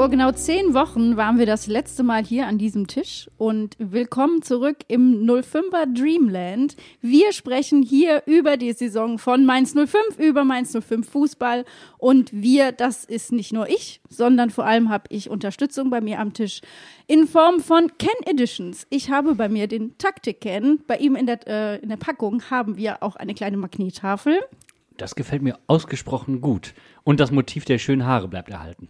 Vor genau zehn Wochen waren wir das letzte Mal hier an diesem Tisch und willkommen zurück im 05er Dreamland. Wir sprechen hier über die Saison von Mainz 05, über Mainz 05 Fußball und wir, das ist nicht nur ich, sondern vor allem habe ich Unterstützung bei mir am Tisch in Form von Ken Editions. Ich habe bei mir den Taktik-Ken, bei ihm in der, äh, in der Packung haben wir auch eine kleine Magnettafel. Das gefällt mir ausgesprochen gut. Und das Motiv der schönen Haare bleibt erhalten.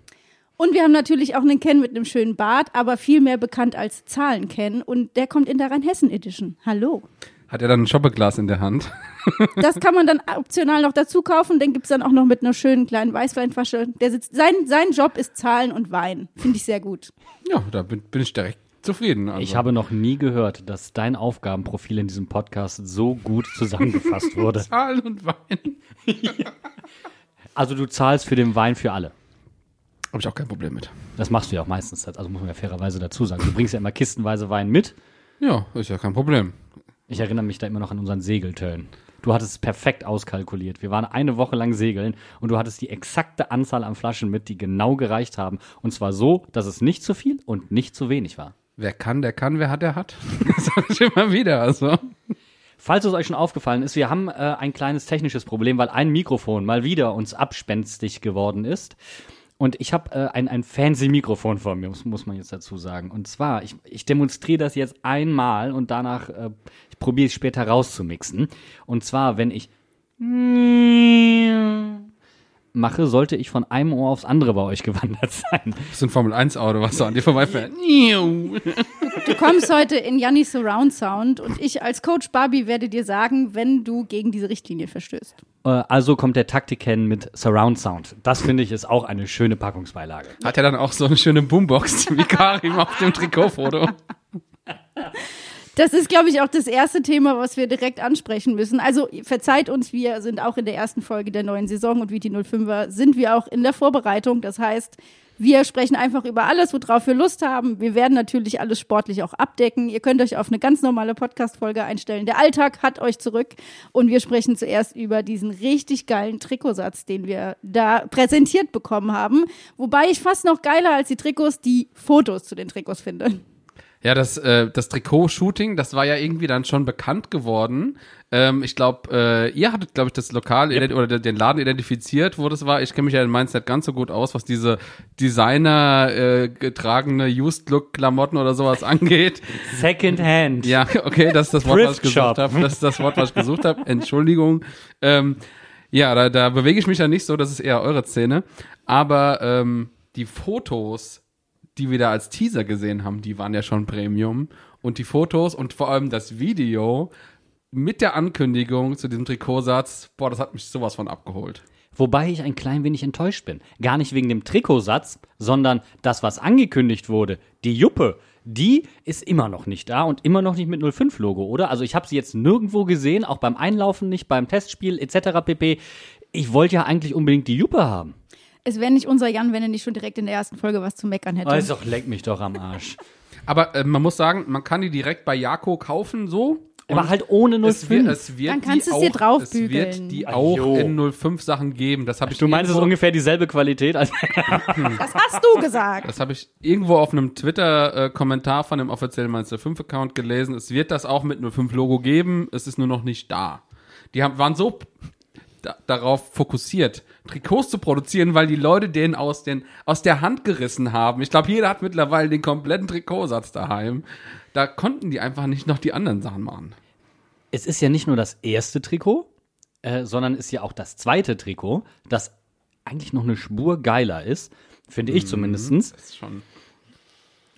Und wir haben natürlich auch einen Ken mit einem schönen Bart, aber viel mehr bekannt als Zahlen-Ken. Und der kommt in der Rheinhessen-Edition. Hallo. Hat er dann ein Schoppeglas in der Hand? Das kann man dann optional noch dazu kaufen. Den gibt's dann auch noch mit einer schönen kleinen Weißweinflasche. Der sitzt, sein, sein Job ist Zahlen und Wein. Finde ich sehr gut. Ja, da bin, bin ich direkt zufrieden. Also. Ich habe noch nie gehört, dass dein Aufgabenprofil in diesem Podcast so gut zusammengefasst wurde. Zahlen und Wein. Also du zahlst für den Wein für alle. Habe ich auch kein Problem mit. Das machst du ja auch meistens, also muss man ja fairerweise dazu sagen. Du bringst ja immer kistenweise Wein mit. Ja, ist ja kein Problem. Ich erinnere mich da immer noch an unseren Segelturn. Du hattest es perfekt auskalkuliert. Wir waren eine Woche lang segeln und du hattest die exakte Anzahl an Flaschen mit, die genau gereicht haben. Und zwar so, dass es nicht zu viel und nicht zu wenig war. Wer kann, der kann, wer hat, der hat. Das sage ich immer wieder. Also. Falls es euch schon aufgefallen ist, wir haben äh, ein kleines technisches Problem, weil ein Mikrofon mal wieder uns abspenstig geworden ist. Und ich habe äh, ein, ein fancy Mikrofon vor mir, muss, muss man jetzt dazu sagen. Und zwar, ich, ich demonstriere das jetzt einmal und danach äh, ich probiere es später rauszumixen. Und zwar, wenn ich mache, sollte ich von einem Ohr aufs andere bei euch gewandert sein. Das ist ein Formel-1-Auto, was so an dir vorbeifährt. Du kommst heute in Janni Surround Sound und ich als Coach Barbie werde dir sagen, wenn du gegen diese Richtlinie verstößt. Äh, also kommt der Taktiken mit Surround Sound. Das finde ich ist auch eine schöne Packungsbeilage. Hat er dann auch so eine schöne Boombox wie Karim auf dem Trikotfoto? Das ist, glaube ich, auch das erste Thema, was wir direkt ansprechen müssen. Also verzeiht uns, wir sind auch in der ersten Folge der neuen Saison und wie die 05er sind wir auch in der Vorbereitung. Das heißt, wir sprechen einfach über alles, worauf wir Lust haben. Wir werden natürlich alles sportlich auch abdecken. Ihr könnt euch auf eine ganz normale Podcast-Folge einstellen. Der Alltag hat euch zurück. Und wir sprechen zuerst über diesen richtig geilen Trikotsatz, den wir da präsentiert bekommen haben. Wobei ich fast noch geiler als die Trikots die Fotos zu den Trikots finde. Ja, das, äh, das Trikot-Shooting, das war ja irgendwie dann schon bekannt geworden. Ähm, ich glaube, äh, ihr hattet, glaube ich, das Lokal ident- oder den Laden identifiziert, wo das war. Ich kenne mich ja in Mainz nicht ganz so gut aus, was diese Designer äh, getragene Used-Look-Klamotten oder sowas angeht. Second Hand. Ja, okay, das ist das Wort, was ich gesucht habe. Das ist das Wort, was ich gesucht habe. Entschuldigung. Ähm, ja, da, da bewege ich mich ja nicht so, das ist eher eure Szene. Aber ähm, die Fotos, die wir da als Teaser gesehen haben, die waren ja schon Premium. Und die Fotos und vor allem das Video mit der Ankündigung zu diesem Trikotsatz, boah, das hat mich sowas von abgeholt. Wobei ich ein klein wenig enttäuscht bin. Gar nicht wegen dem Trikotsatz, sondern das, was angekündigt wurde, die Juppe, die ist immer noch nicht da und immer noch nicht mit 05-Logo, oder? Also ich habe sie jetzt nirgendwo gesehen, auch beim Einlaufen nicht, beim Testspiel etc. pp. Ich wollte ja eigentlich unbedingt die Juppe haben. Es wäre nicht unser Jan, wenn er nicht schon direkt in der ersten Folge was zu meckern hätte. Also leck mich doch am Arsch. Aber äh, man muss sagen, man kann die direkt bei Jako kaufen, so. Aber halt ohne Es wird, 05. es wird Dann kannst die du es dir auch- draufbügeln. Es wird die auch in 05 Sachen geben. Das habe ich Du meinst, es ist irgendwo- ungefähr dieselbe Qualität als Das hast du gesagt. Das habe ich irgendwo auf einem Twitter-Kommentar von dem offiziellen Mainz 05-Account gelesen. Es wird das auch mit 05-Logo geben, es ist nur noch nicht da. Die haben, waren so da, darauf fokussiert, Trikots zu produzieren, weil die Leute den aus, den aus der Hand gerissen haben. Ich glaube, jeder hat mittlerweile den kompletten Trikotsatz daheim. Da konnten die einfach nicht noch die anderen Sachen machen. es ist ja nicht nur das erste Trikot, äh, sondern ist ja auch das zweite Trikot, das eigentlich noch eine Spur geiler ist, finde ich zumindestens. Das ist schon.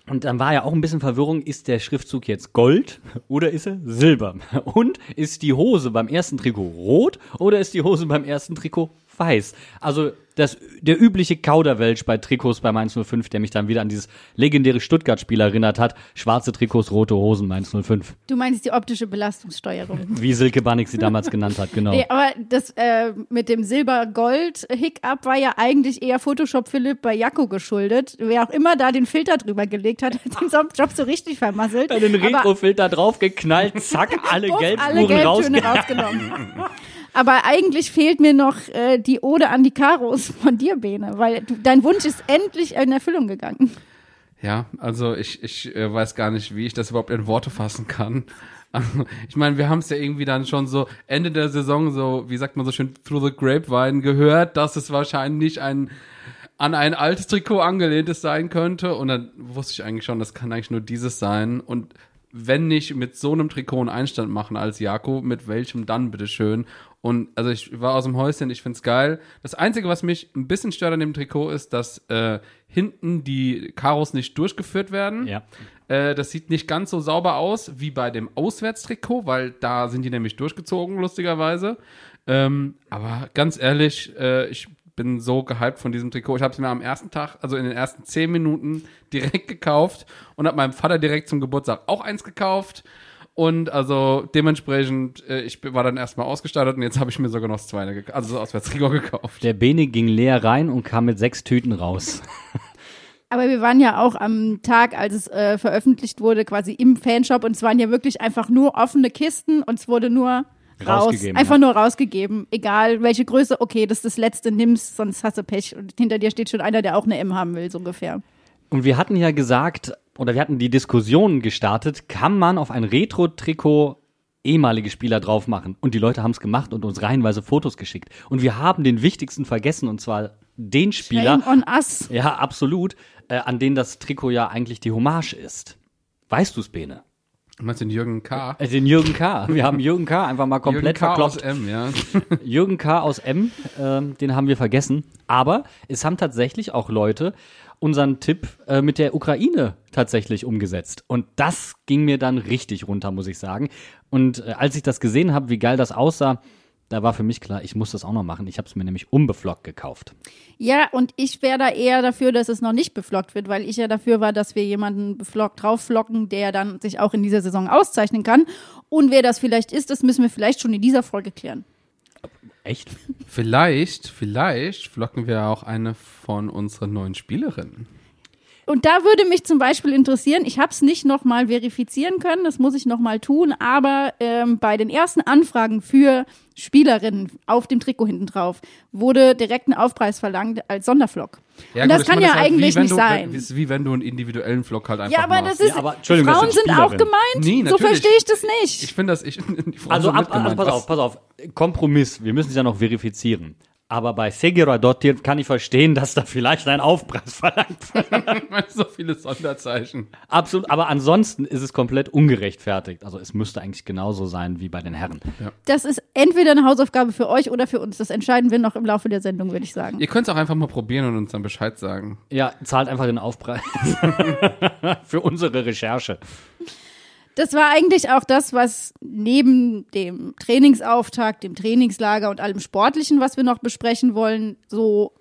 Und dann war ja auch ein bisschen Verwirrung, ist der Schriftzug jetzt Gold oder ist er Silber? Und ist die Hose beim ersten Trikot rot oder ist die Hose beim ersten Trikot weiß? Also das, der übliche Kauderwelsch bei Trikots bei Mainz 05, der mich dann wieder an dieses legendäre Stuttgart-Spiel erinnert hat. Schwarze Trikots, rote Hosen, Mainz 05. Du meinst die optische Belastungssteuerung. Wie Silke Bannig sie damals genannt hat, genau. Nee, aber das äh, mit dem Silber-Gold-Hiccup war ja eigentlich eher Photoshop Philipp bei Jacko geschuldet. Wer auch immer da den Filter drüber gelegt hat, hat den Job so richtig vermasselt. Bei den Retrofilter draufgeknallt, zack, alle Gelbspuren alle rausgenommen. Aber eigentlich fehlt mir noch äh, die Ode an die Karos von dir, Bene, weil du, dein Wunsch ist endlich in Erfüllung gegangen. Ja, also ich, ich äh, weiß gar nicht, wie ich das überhaupt in Worte fassen kann. Ich meine, wir haben es ja irgendwie dann schon so Ende der Saison so, wie sagt man so schön, through the grapevine gehört, dass es wahrscheinlich ein an ein altes Trikot angelehntes sein könnte. Und dann wusste ich eigentlich schon, das kann eigentlich nur dieses sein. Und wenn nicht mit so einem Trikot einen Einstand machen als Jako, mit welchem dann bitteschön? Und also ich war aus dem Häuschen, ich find's geil. Das Einzige, was mich ein bisschen stört an dem Trikot, ist, dass äh, hinten die Karos nicht durchgeführt werden. Ja. Äh, das sieht nicht ganz so sauber aus wie bei dem Auswärtstrikot, weil da sind die nämlich durchgezogen, lustigerweise. Ähm, aber ganz ehrlich, äh, ich bin so gehypt von diesem Trikot. Ich habe es mir am ersten Tag, also in den ersten zehn Minuten, direkt gekauft und habe meinem Vater direkt zum Geburtstag auch eins gekauft. Und also dementsprechend, äh, ich war dann erstmal ausgestattet und jetzt habe ich mir sogar noch das zweite, also das Auswärtstrikot gekauft. Der Bene ging leer rein und kam mit sechs Tüten raus. Aber wir waren ja auch am Tag, als es äh, veröffentlicht wurde, quasi im Fanshop und es waren ja wirklich einfach nur offene Kisten und es wurde nur raus, Rausgegeben, einfach ja. nur rausgegeben. Egal welche Größe, okay, das ist das letzte, nimm's, sonst hast du Pech. Und hinter dir steht schon einer, der auch eine M haben will, so ungefähr. Und wir hatten ja gesagt, oder wir hatten die Diskussion gestartet, kann man auf ein Retro-Trikot ehemalige Spieler drauf machen? Und die Leute haben es gemacht und uns reihenweise Fotos geschickt. Und wir haben den wichtigsten vergessen, und zwar den Spieler, Shame on us. ja, absolut, äh, an den das Trikot ja eigentlich die Hommage ist. Weißt du's, Bene? Meinst du den Jürgen K.? Äh, den Jürgen K. Wir haben Jürgen K. einfach mal komplett Jürgen K. aus verkloppt. M, ja. Jürgen K. aus M, ähm, den haben wir vergessen. Aber es haben tatsächlich auch Leute unseren Tipp äh, mit der Ukraine tatsächlich umgesetzt. Und das ging mir dann richtig runter, muss ich sagen. Und äh, als ich das gesehen habe, wie geil das aussah, da war für mich klar, ich muss das auch noch machen. Ich habe es mir nämlich unbeflockt gekauft. Ja, und ich wäre da eher dafür, dass es noch nicht beflockt wird, weil ich ja dafür war, dass wir jemanden beflockt draufflocken, der dann sich auch in dieser Saison auszeichnen kann. Und wer das vielleicht ist, das müssen wir vielleicht schon in dieser Folge klären. Echt? Vielleicht, vielleicht flocken wir auch eine von unseren neuen Spielerinnen. Und da würde mich zum Beispiel interessieren, ich habe es nicht nochmal verifizieren können, das muss ich nochmal tun, aber ähm, bei den ersten Anfragen für Spielerinnen auf dem Trikot hinten drauf wurde direkt ein Aufpreis verlangt als Sonderflock. und das ich kann ja ist halt wie eigentlich nicht du, sein. Wenn, ist wie wenn du einen individuellen Flock halt einfach Ja, aber machst. das ist, Ja, aber, Entschuldigung, das Frauen sind sind auch gemeint, Nee, so verstehe ich das nicht. Ich finde das, ich, die Frauen Also, sind ab, also pass auf, pass auf. Kompromiss. Wir müssen es ja noch verifizieren. Aber bei Segiradottir kann ich verstehen, dass da vielleicht ein Aufpreis verlangt wird. So viele Sonderzeichen. Absolut. Aber ansonsten ist es komplett ungerechtfertigt. Also es müsste eigentlich genauso sein wie bei den Herren. Das ist entweder eine Hausaufgabe für euch oder für uns. Das entscheiden wir noch im Laufe der Sendung, würde ich sagen. Ihr könnt es auch einfach mal probieren und uns dann Bescheid sagen. Ja, zahlt einfach den Aufpreis. Für unsere Recherche. Das war eigentlich auch das, was neben dem Trainingsauftakt, dem Trainingslager und allem Sportlichen, was wir noch besprechen wollen, so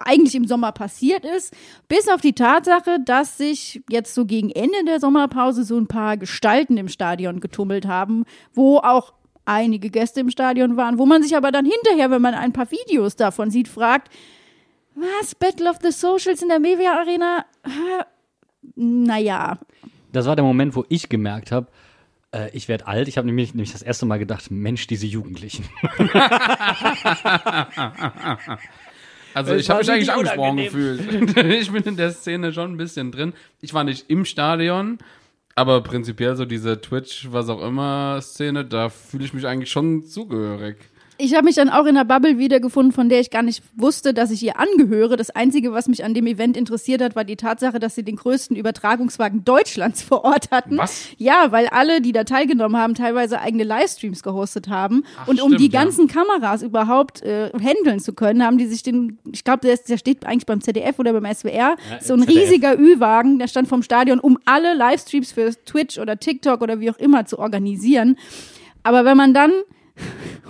eigentlich im Sommer passiert ist. Bis auf die Tatsache, dass sich jetzt so gegen Ende der Sommerpause so ein paar Gestalten im Stadion getummelt haben, wo auch einige Gäste im Stadion waren, wo man sich aber dann hinterher, wenn man ein paar Videos davon sieht, fragt, was, Battle of the Socials in der Mevia Arena? Naja, Das war der Moment, wo ich gemerkt habe, äh, ich werde alt. Ich habe nämlich, nämlich das erste Mal gedacht, Mensch, diese Jugendlichen. Also ich habe mich eigentlich angesprochen gefühlt. ich bin in der Szene schon ein bisschen drin. Ich war nicht im Stadion, aber prinzipiell so diese Twitch, was auch immer Szene, da fühle ich mich eigentlich schon zugehörig. Ich habe mich dann auch in einer Bubble wiedergefunden, von der ich gar nicht wusste, dass ich ihr angehöre. Das Einzige, was mich an dem Event interessiert hat, war die Tatsache, dass sie den größten Übertragungswagen Deutschlands vor Ort hatten. Was? Ja, weil alle, die da teilgenommen haben, teilweise eigene Livestreams gehostet haben. und um stimmt, die ja. ganzen Kameras überhaupt äh, handeln zu können, haben die sich den, ich glaube, der, der steht eigentlich beim ZDF oder beim SWR, so ein ZDF. riesiger Ü-Wagen, der stand vom Stadion, um alle Livestreams für Twitch oder TikTok oder wie auch immer zu organisieren. Aber wenn man dann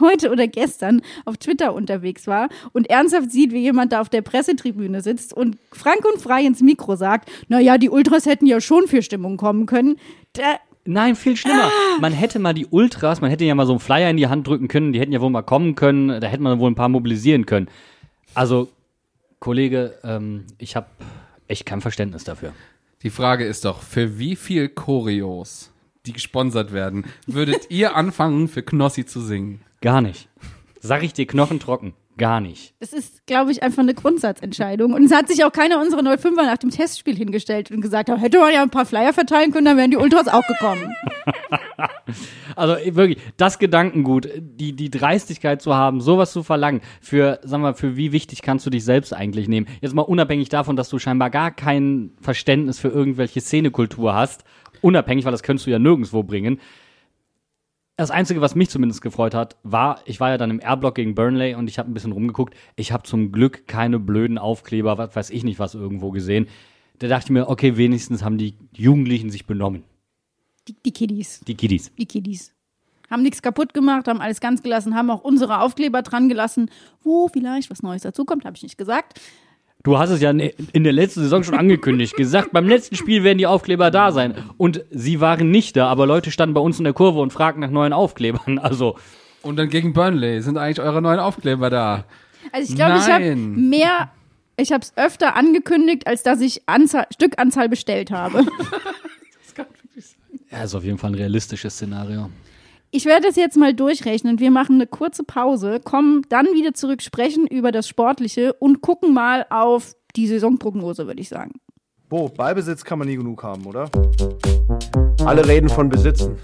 heute oder gestern auf Twitter unterwegs war und ernsthaft sieht, wie jemand da auf der Pressetribüne sitzt und frank und frei ins Mikro sagt, na ja, die Ultras hätten ja schon für Stimmung kommen können. Da, Nein, viel schlimmer. Man hätte mal die Ultras, man hätte ja mal so einen Flyer in die Hand drücken können, die hätten ja wohl mal kommen können, da hätte man wohl ein paar mobilisieren können. Also, Kollege, ähm, ich habe echt kein Verständnis dafür. Die Frage ist doch, für wie viel Choreos, die gesponsert werden, würdet ihr anfangen, für Knossi zu singen? Gar nicht. Sag ich dir knochentrocken. Gar nicht. das ist, glaube ich, einfach eine Grundsatzentscheidung. Und es hat sich auch keiner unserer 05er nach dem Testspiel hingestellt und gesagt, da hätte man ja ein paar Flyer verteilen können, dann wären die Ultras auch gekommen. Also eh, wirklich, das Gedankengut, die, die Dreistigkeit zu haben, sowas zu verlangen, für, sag mal, für wie wichtig kannst du dich selbst eigentlich nehmen? Jetzt mal unabhängig davon, dass du scheinbar gar kein Verständnis für irgendwelche Szenekultur hast, unabhängig, weil das könntest du ja nirgendwo bringen. Das Einzige, was mich zumindest gefreut hat, war, ich war ja dann im R-Block gegen Burnley und ich habe ein bisschen rumgeguckt. Ich habe zum Glück keine blöden Aufkleber, was weiß ich nicht was irgendwo gesehen. Da dachte ich mir, okay, wenigstens haben die Jugendlichen sich benommen. Die, die Kiddies. Die Kiddies. die Kiddies. Haben nichts kaputt gemacht, haben alles ganz gelassen, haben auch unsere Aufkleber dran gelassen. Wo vielleicht was Neues dazukommt, habe ich nicht gesagt. Du hast es ja in der letzten Saison schon angekündigt, gesagt, beim letzten Spiel werden die Aufkleber da sein. Und sie waren nicht da, aber Leute standen bei uns in der Kurve und fragten nach neuen Aufklebern. Also, Und dann gegen Burnley sind eigentlich eure neuen Aufkleber da. Also ich glaube, ich habe mehr, ich habe es öfter angekündigt, als dass ich Anzahl, Stückanzahl bestellt habe. ja, ist auf jeden Fall ein realistisches Szenario. Ich werde es jetzt mal durchrechnen. Wir machen eine kurze Pause, kommen dann wieder zurück, sprechen über das Sportliche und gucken mal auf die Saisonprognose, würde ich sagen. Bo, Ballbesitz kann man nie genug haben, oder? Alle reden von Besitzen.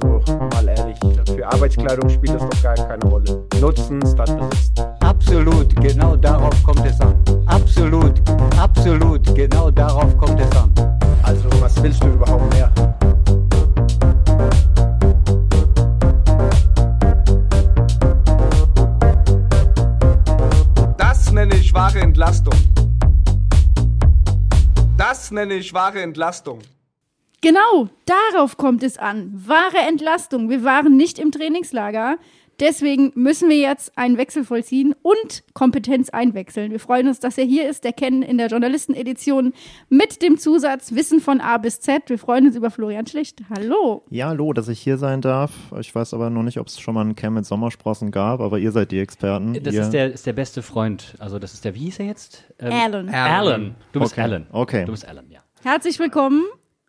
So, mal ehrlich, für Arbeitskleidung spielt das doch gar keine Rolle. Nutzen statt Besitzen. Absolut, genau darauf kommt es an. Absolut, absolut, genau darauf kommt es an. Also, was willst du überhaupt mehr? Wahre Entlastung. Das nenne ich wahre Entlastung. Genau, darauf kommt es an. Wahre Entlastung. Wir waren nicht im Trainingslager. Deswegen müssen wir jetzt einen Wechsel vollziehen und Kompetenz einwechseln. Wir freuen uns, dass er hier ist, der Ken in der Journalistenedition mit dem Zusatz Wissen von A bis Z. Wir freuen uns über Florian Schlicht. Hallo. Ja, hallo, dass ich hier sein darf. Ich weiß aber noch nicht, ob es schon mal einen Cam mit Sommersprossen gab, aber ihr seid die Experten. Das ist der, ist der beste Freund. Also, das ist der, wie hieß er jetzt? Ähm, Alan. Alan. Du bist Okay. Alan. Okay. Du bist Alan, ja. Herzlich willkommen.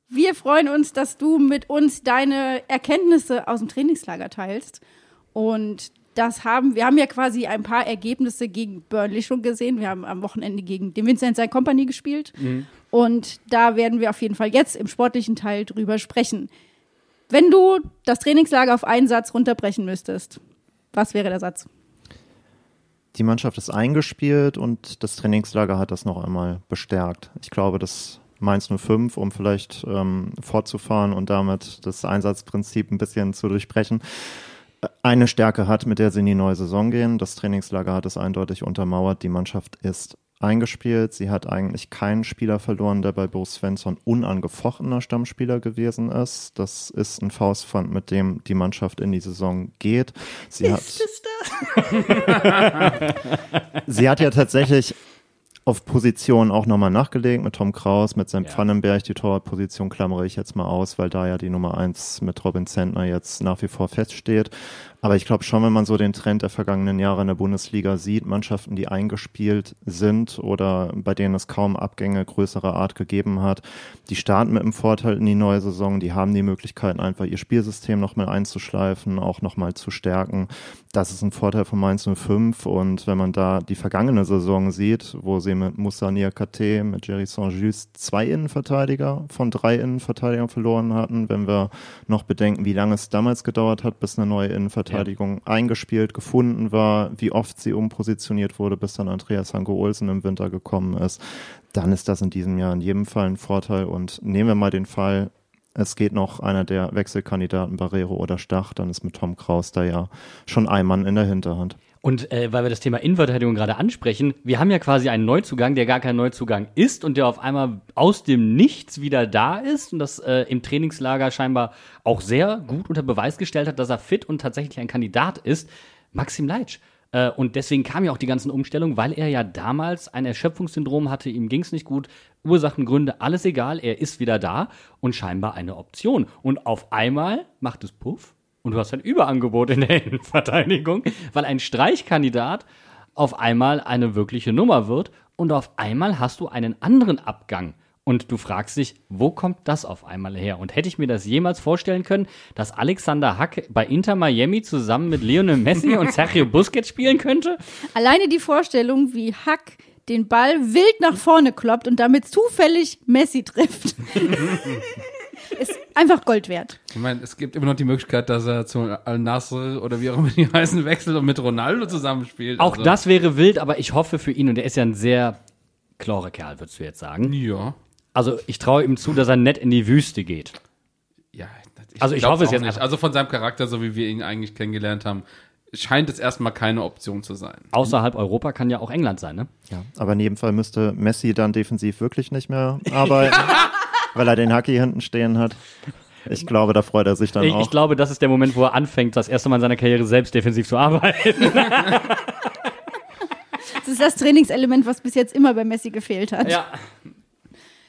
Wir freuen uns, dass du mit uns deine Erkenntnisse aus dem Trainingslager teilst. Und das haben, wir haben ja quasi ein paar Ergebnisse gegen Burnley schon gesehen. Wir haben am Wochenende gegen den Vincent Sein Company gespielt. Und da werden wir auf jeden Fall jetzt im sportlichen Teil drüber sprechen. Wenn du das Trainingslager auf einen Satz runterbrechen müsstest, was wäre der Satz? Die Mannschaft ist eingespielt und das Trainingslager hat das noch einmal bestärkt. Ich glaube, dass Mainz 05, um vielleicht ähm, fortzufahren und damit das Einsatzprinzip ein bisschen zu durchbrechen, äh, eine Stärke hat, mit der sie in die neue Saison gehen. Das Trainingslager hat es eindeutig untermauert. Die Mannschaft ist eingespielt. Sie hat eigentlich keinen Spieler verloren, der bei Bo Svensson unangefochtener Stammspieler gewesen ist. Das ist ein Faustpfand, mit dem die Mannschaft in die Saison geht. Sie hat Sie hat ja tatsächlich auf Position auch nochmal nachgelegt mit Tom Kraus, mit seinem Pfannenberg. Die Torwartposition klammere ich jetzt mal aus, weil da ja die Nummer eins mit Robin Zentner jetzt nach wie vor feststeht. Aber ich glaube schon, wenn man so den Trend der vergangenen Jahre in der Bundesliga sieht, Mannschaften, die eingespielt sind oder bei denen es kaum Abgänge größerer Art gegeben hat, die starten mit einem Vorteil in die neue Saison, die haben die Möglichkeiten, einfach ihr Spielsystem nochmal einzuschleifen, auch nochmal zu stärken. Das ist ein Vorteil von Mainz 05 und wenn man da die vergangene Saison sieht, wo sie mit Moussa Niakate, mit Jerry Saint-Just zwei Innenverteidiger von drei Innenverteidigern verloren hatten, wenn wir noch bedenken, wie lange es damals gedauert hat, bis eine neue Innenverteidigung Innenverteidigung eingespielt, gefunden war, wie oft sie umpositioniert wurde, bis dann Andreas Hanko Olsen im Winter gekommen ist, dann ist das in diesem Jahr in jedem Fall ein Vorteil. Und nehmen wir mal den Fall, es geht noch einer der Wechselkandidaten Barrero oder Stach, dann ist mit Tom Kraus da ja schon ein Mann in der Hinterhand. Und äh, weil wir das Thema Innenverteidigung gerade ansprechen, wir haben ja quasi einen Neuzugang, der gar kein Neuzugang ist und der auf einmal aus dem Nichts wieder da ist und das äh, im Trainingslager scheinbar auch sehr gut unter Beweis gestellt hat, dass er fit und tatsächlich ein Kandidat ist. Maxim Leitsch. Äh, und deswegen kam ja auch die ganzen Umstellungen, weil er ja damals ein Erschöpfungssyndrom hatte, ihm ging's nicht gut, Ursachen, Gründe, alles egal, er ist wieder da und scheinbar eine Option. Und auf einmal macht es Puff und du hast ein Überangebot in der Innenverteidigung, weil ein Streichkandidat auf einmal eine wirkliche Nummer wird und auf einmal hast du einen anderen Abgang. Und du fragst dich, wo kommt das auf einmal her? Und hätte ich mir das jemals vorstellen können, dass Alexander Hack bei Inter Miami zusammen mit Lionel Messi und Sergio Busquets spielen könnte? Alleine die Vorstellung, wie Hack den Ball wild nach vorne kloppt und damit zufällig Messi trifft. ist einfach Gold wert. Ich meine, es gibt immer noch die Möglichkeit, dass er zu Al-Nasr oder wie auch immer die heißen wechselt und mit Ronaldo zusammenspielt. Auch Also, das wäre wild, aber ich hoffe für ihn, und er ist ja ein sehr klarer Kerl, würdest du jetzt sagen. Ja. Also ich traue ihm zu, dass er nett in die Wüste geht. Ja, Also ich hoffe es jetzt nicht. Also von seinem Charakter, so wie wir ihn eigentlich kennengelernt haben, scheint es erstmal keine Option zu sein. Außerhalb Europa kann ja auch England sein, ne? Ja, aber in jedem Fall müsste Messi dann defensiv wirklich nicht mehr arbeiten, weil er den Haki hinten stehen hat. Ich glaube, da freut er sich dann Ich, auch. ich glaube, das ist der Moment, wo er anfängt, das erste Mal in seiner Karriere selbst defensiv zu arbeiten. Das ist das Trainingselement, was bis jetzt immer bei Messi gefehlt hat. ja.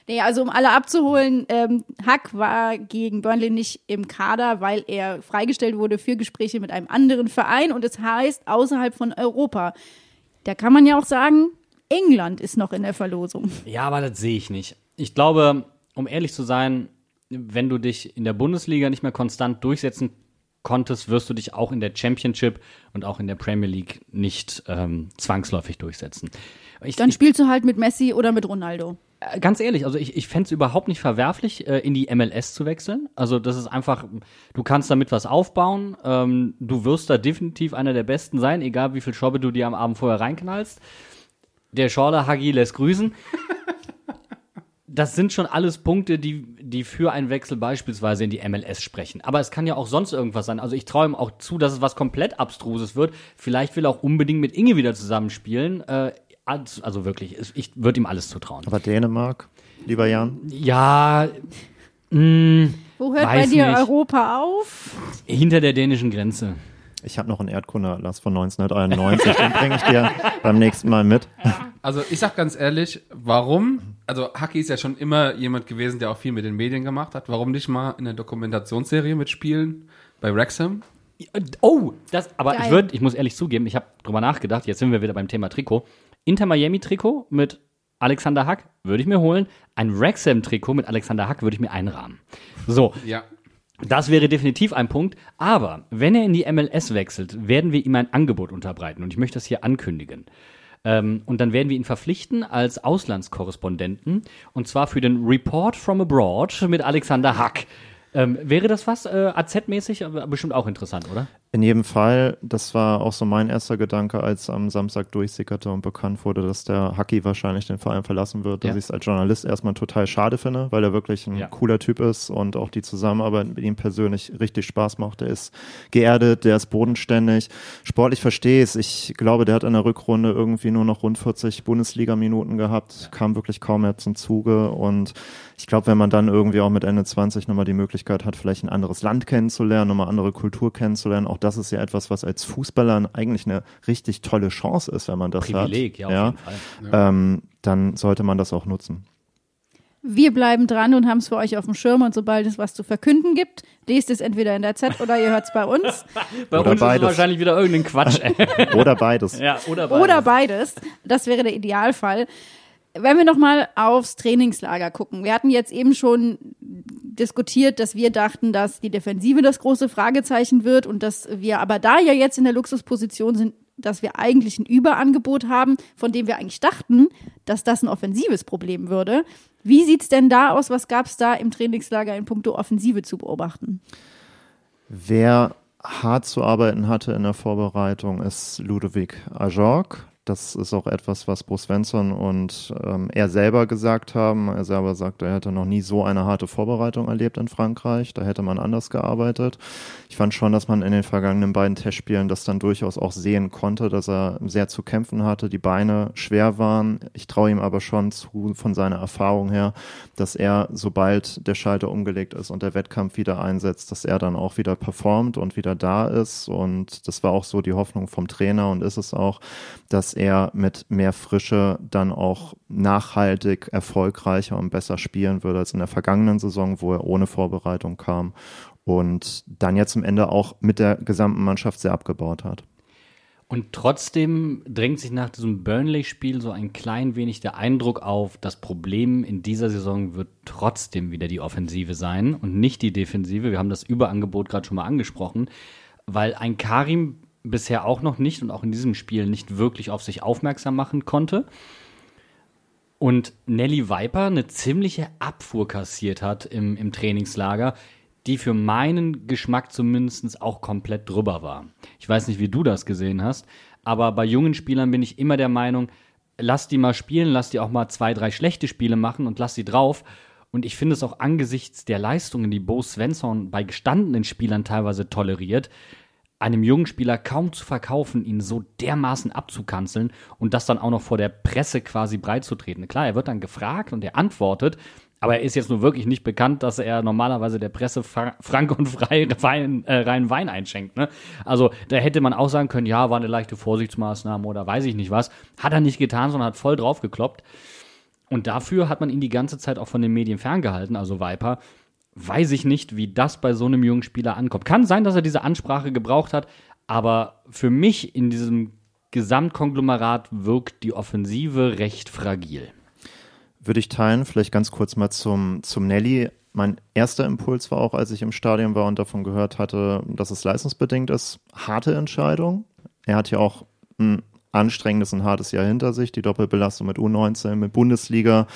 Nee, also um alle abzuholen, ähm, Hack war gegen Burnley nicht im Kader, weil er freigestellt wurde für Gespräche mit einem anderen Verein und es heißt außerhalb von Europa. Da kann man ja auch sagen, England ist noch in der Verlosung. Ja, aber das sehe ich nicht. Ich glaube, um ehrlich zu sein, wenn du dich in der Bundesliga nicht mehr konstant durchsetzen konntest, wirst du dich auch in der Championship und auch in der Premier League nicht ähm, zwangsläufig durchsetzen. Ich, Dann spielst du halt mit Messi oder mit Ronaldo. äh, ganz ehrlich, also ich, ich fände es überhaupt nicht verwerflich, äh, in die MLS zu wechseln. Also das ist einfach, du kannst damit was aufbauen. Ähm, du wirst da definitiv einer der Besten sein, egal wie viel Schobbe du dir am Abend vorher reinknallst. Der Schorler Hagi lässt grüßen. Das sind schon alles Punkte, die, die für einen Wechsel beispielsweise in die MLS sprechen. Aber es kann ja auch sonst irgendwas sein. Also ich traue ihm auch zu, dass es was komplett Abstruses wird. Vielleicht will er auch unbedingt mit Inge wieder zusammenspielen. Äh, also wirklich, ich würde ihm alles zutrauen. aber Dänemark, lieber Jan? Ja, mh, Wo hört bei dir nicht. Europa auf? hinter der dänischen Grenze. Ich habe noch einen Erdkundeatlas von 1991, den bringe ich dir beim nächsten Mal mit. Also ich sag ganz ehrlich, warum? Also Haki ist ja schon immer jemand gewesen, der auch viel mit den Medien gemacht hat. Warum nicht mal in der Dokumentationsserie mitspielen bei Wrexham? Oh, das, aber Geil. ich würde, ich muss ehrlich zugeben, ich habe drüber nachgedacht, jetzt sind wir wieder beim Thema Trikot. Inter Miami Trikot mit Alexander Hack würde ich mir holen. Ein Wrexham Trikot mit Alexander Hack würde ich mir einrahmen. So, Ja. Das wäre definitiv ein Punkt. Aber wenn er in die MLS wechselt, werden wir ihm ein Angebot unterbreiten. Und ich möchte das hier ankündigen. Ähm, und dann werden wir ihn verpflichten als Auslandskorrespondenten. Und zwar für den Report from Abroad mit Alexander Hack. Ähm, wäre das was äh, AZ-mäßig? Bestimmt auch interessant, oder? In jedem Fall, das war auch so mein erster Gedanke, als am Samstag durchsickerte und bekannt wurde, dass der Haki wahrscheinlich den Verein verlassen wird, dass Ja. ich es als Journalist erstmal total schade finde, weil er wirklich ein Ja. cooler Typ ist und auch die Zusammenarbeit mit ihm persönlich richtig Spaß macht. Er ist geerdet, der ist bodenständig. Sportlich verstehe ich es. Ich glaube, der hat in der Rückrunde irgendwie nur noch rund 40 Bundesliga-Minuten gehabt, kam wirklich kaum mehr zum Zuge und ich glaube, wenn man dann irgendwie auch mit Ende 20 nochmal die Möglichkeit hat, vielleicht ein anderes Land kennenzulernen, nochmal andere Kultur kennenzulernen, auch das ist ja etwas, was als Fußballer eigentlich eine richtig tolle Chance ist, wenn man das Privileg, ja, hat. auf jeden Fall. Ähm, dann sollte man das auch nutzen. Wir bleiben dran und haben es für euch auf dem Schirm und sobald es was zu verkünden gibt, lest es entweder in der Z oder ihr hört es bei uns Bei Oder uns beides. ist es wahrscheinlich wieder irgendein Quatsch. Oder beides. ja, oder beides. oder beides. Das wäre der Idealfall. Wenn wir nochmal aufs Trainingslager gucken. Wir hatten jetzt eben schon diskutiert, dass wir dachten, dass die Defensive das große Fragezeichen wird und dass wir aber da ja jetzt in der Luxusposition sind, dass wir eigentlich ein Überangebot haben, von dem wir eigentlich dachten, dass das ein offensives Problem würde. Wie sieht's denn da aus? Was gab's da im Trainingslager in puncto Offensive zu beobachten? Wer hart zu arbeiten hatte in der Vorbereitung, ist Ludovic Ajorg. Das ist auch etwas, was Bo Svensson und ähm, er selber gesagt haben. Er selber sagt, er hätte noch nie so eine harte Vorbereitung erlebt in Frankreich. Da hätte man anders gearbeitet. Ich fand schon, dass man in den vergangenen beiden Testspielen das dann durchaus auch sehen konnte, dass er sehr zu kämpfen hatte, die Beine schwer waren. Ich traue ihm aber schon zu, von seiner Erfahrung her, dass er, sobald der Schalter umgelegt ist und der Wettkampf wieder einsetzt, dass er dann auch wieder performt und wieder da ist. Und das war auch so die Hoffnung vom Trainer und ist es auch, dass er mit mehr Frische dann auch nachhaltig erfolgreicher und besser spielen würde als in der vergangenen Saison, wo er ohne Vorbereitung kam und dann jetzt am Ende auch mit der gesamten Mannschaft sehr abgebaut hat. Und trotzdem drängt sich nach diesem Burnley-Spiel so ein klein wenig der Eindruck auf, das Problem in dieser Saison wird trotzdem wieder die Offensive sein und nicht die Defensive. Wir haben das Überangebot gerade schon mal angesprochen, weil ein Karim bisher auch noch nicht und auch in diesem Spiel nicht wirklich auf sich aufmerksam machen konnte. Und Nelly Viper eine ziemliche Abfuhr kassiert hat im, im Trainingslager, die für meinen Geschmack zumindest auch komplett drüber war. Ich weiß nicht, wie du das gesehen hast, aber bei jungen Spielern bin ich immer der Meinung, lass die mal spielen, lass die auch mal zwei, drei schlechte Spiele machen und lass sie drauf. Und ich finde es auch angesichts der Leistungen, die Bo Svensson bei gestandenen Spielern teilweise toleriert, einem jungen Spieler kaum zu verkaufen, ihn so dermaßen abzukanzeln und das dann auch noch vor der Presse quasi breitzutreten. Klar, er wird dann gefragt und er antwortet, aber er ist jetzt nur wirklich nicht bekannt, dass er normalerweise der Presse frank und frei Wein, äh, rein Wein einschenkt. Ne? Also da hätte man auch sagen können, ja, war eine leichte Vorsichtsmaßnahme oder weiß ich nicht was. Hat er nicht getan, sondern hat voll drauf gekloppt. Und dafür hat man ihn die ganze Zeit auch von den Medien ferngehalten, also Viper weiß ich nicht, wie das bei so einem jungen Spieler ankommt. Kann sein, dass er diese Ansprache gebraucht hat, aber für mich in diesem Gesamtkonglomerat wirkt die Offensive recht fragil. Würde ich teilen, vielleicht ganz kurz mal zum, zum Nelly. Mein erster Impuls war auch, als ich im Stadion war und davon gehört hatte, dass es leistungsbedingt ist, harte Entscheidung. Er hat ja auch ein anstrengendes und hartes Jahr hinter sich, die Doppelbelastung mit U19, mit Bundesliga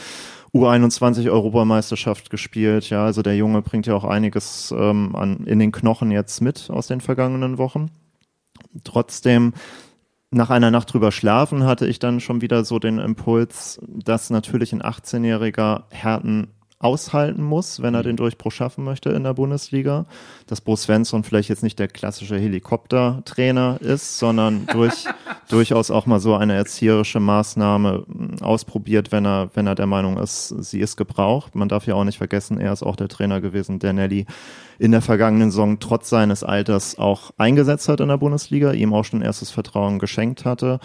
U21 Europameisterschaft gespielt. Ja, also der Junge bringt ja auch einiges ähm, an, in den Knochen jetzt mit aus den vergangenen Wochen. Trotzdem, nach einer Nacht drüber schlafen, hatte ich dann schon wieder so den Impuls, dass natürlich ein 18-jähriger Härten aushalten muss, wenn er mhm. den Durchbruch schaffen möchte in der Bundesliga. Dass Bo Svensson vielleicht jetzt nicht der klassische Helikoptertrainer ist, sondern durch, durchaus auch mal so eine erzieherische Maßnahme hm, ausprobiert, wenn er, wenn er der Meinung ist, sie ist gebraucht. Man darf ja auch nicht vergessen, er ist auch der Trainer gewesen, der Nelly in der vergangenen Saison trotz seines Alters auch eingesetzt hat in der Bundesliga, ihm auch schon erstes Vertrauen geschenkt hatte.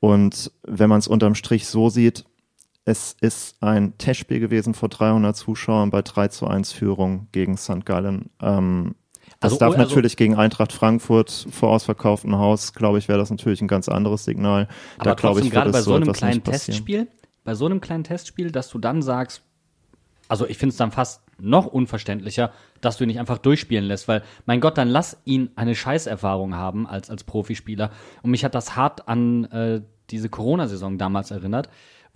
Und wenn man es unterm Strich so sieht, es ist ein Testspiel gewesen vor 300 Zuschauern bei 3 zu 1 Führung gegen St. Gallen. Ähm, das also, darf also, natürlich gegen Eintracht Frankfurt vor ausverkauftem Haus, glaube ich, wäre das natürlich ein ganz anderes Signal. Aber da glaube ich, gerade bei so, so einem kleinen Testspiel, bei so einem kleinen Testspiel, dass du dann sagst, also ich finde es dann fast noch unverständlicher, dass du ihn nicht einfach durchspielen lässt, weil mein Gott, dann lass ihn eine Scheißerfahrung haben als als Profispieler. Und mich hat das hart an äh, diese Corona-Saison damals erinnert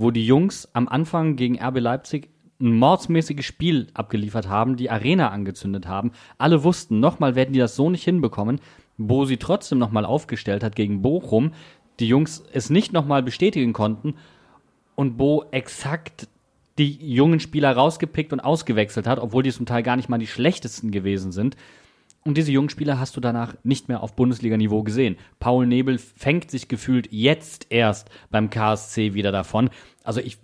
wo die Jungs am Anfang gegen RB Leipzig ein mordsmäßiges Spiel abgeliefert haben, die Arena angezündet haben. Alle wussten, nochmal werden die das so nicht hinbekommen. Bo sie trotzdem nochmal aufgestellt hat gegen Bochum, die Jungs es nicht nochmal bestätigen konnten und Bo exakt die jungen Spieler rausgepickt und ausgewechselt hat, obwohl die zum Teil gar nicht mal die schlechtesten gewesen sind. Und diese jungen Spieler hast du danach nicht mehr auf Bundesliga-Niveau gesehen. Paul Nebel fängt sich gefühlt jetzt erst beim KSC wieder davon. Also ich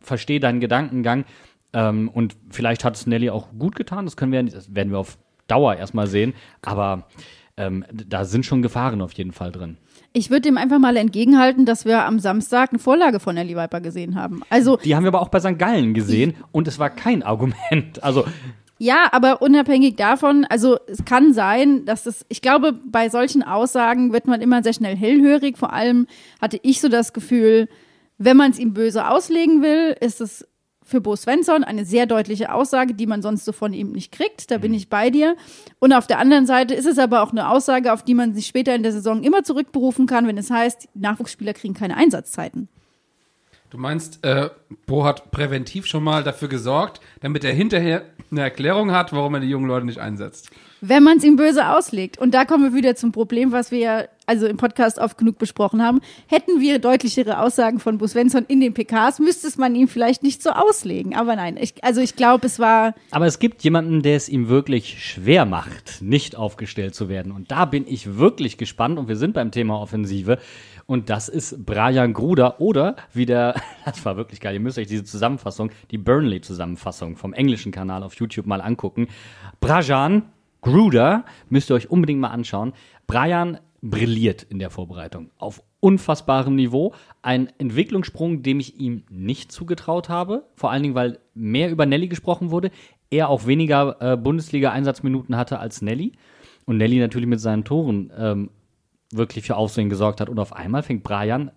verstehe deinen Gedankengang ähm, und vielleicht hat es Nelly auch gut getan. Das können wir, das werden wir auf Dauer erstmal sehen. Aber ähm, da sind schon Gefahren auf jeden Fall drin. Ich würde dem einfach mal entgegenhalten, dass wir am Samstag eine Vorlage von Nelly Viper gesehen haben. Also die haben wir aber auch bei St. Gallen gesehen und es war kein Argument. Also ja, aber unabhängig davon, also es kann sein, dass das, ich glaube, bei solchen Aussagen wird man immer sehr schnell hellhörig. Vor allem hatte ich so das Gefühl, wenn man es ihm böse auslegen will, ist es für Bo Svensson eine sehr deutliche Aussage, die man sonst so von ihm nicht kriegt. Da bin mhm. ich bei dir. Und auf der anderen Seite ist es aber auch eine Aussage, auf die man sich später in der Saison immer zurückberufen kann, wenn es heißt, Nachwuchsspieler kriegen keine Einsatzzeiten. Du meinst, äh, Bo hat präventiv schon mal dafür gesorgt, damit er hinterher eine Erklärung hat, warum er die jungen Leute nicht einsetzt. Wenn man es ihm böse auslegt. Und da kommen wir wieder zum Problem, was wir ja also im Podcast oft genug besprochen haben. Hätten wir deutlichere Aussagen von Bo Svensson in den PKs, müsste es man ihm vielleicht nicht so auslegen. Aber nein, ich, also ich glaube, es war Aber es gibt jemanden, der es ihm wirklich schwer macht, nicht aufgestellt zu werden. Und da bin ich wirklich gespannt. Und wir sind beim Thema Offensive. Und das ist Brian Gruder oder wie der, das war wirklich geil, ihr müsst euch diese Zusammenfassung, die Burnley-Zusammenfassung vom englischen Kanal auf YouTube mal angucken. Brajan Gruder müsst ihr euch unbedingt mal anschauen. Brian brilliert in der Vorbereitung auf unfassbarem Niveau. Ein Entwicklungssprung, dem ich ihm nicht zugetraut habe. Vor allen Dingen, weil mehr über Nelly gesprochen wurde. Er auch weniger äh, Bundesliga-Einsatzminuten hatte als Nelly. Und Nelly natürlich mit seinen Toren ähm, wirklich für Aufsehen gesorgt hat. Und auf einmal fängt Brian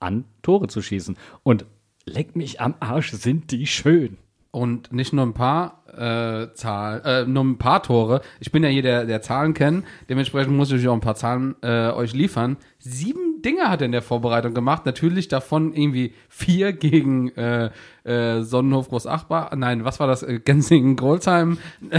an, Tore zu schießen. Und leck mich am Arsch, sind die schön. Und nicht nur ein paar äh, Zahl, äh, nur ein paar Tore. Ich bin ja hier der, der Zahlen kennen. Dementsprechend muss ich auch ein paar Zahlen äh, euch liefern. Sieben Dinge hat er in der Vorbereitung gemacht. Natürlich davon irgendwie vier gegen äh, äh, Sonnenhof Großachbar. Nein, was war das? Äh, Gensingen Grolsheim.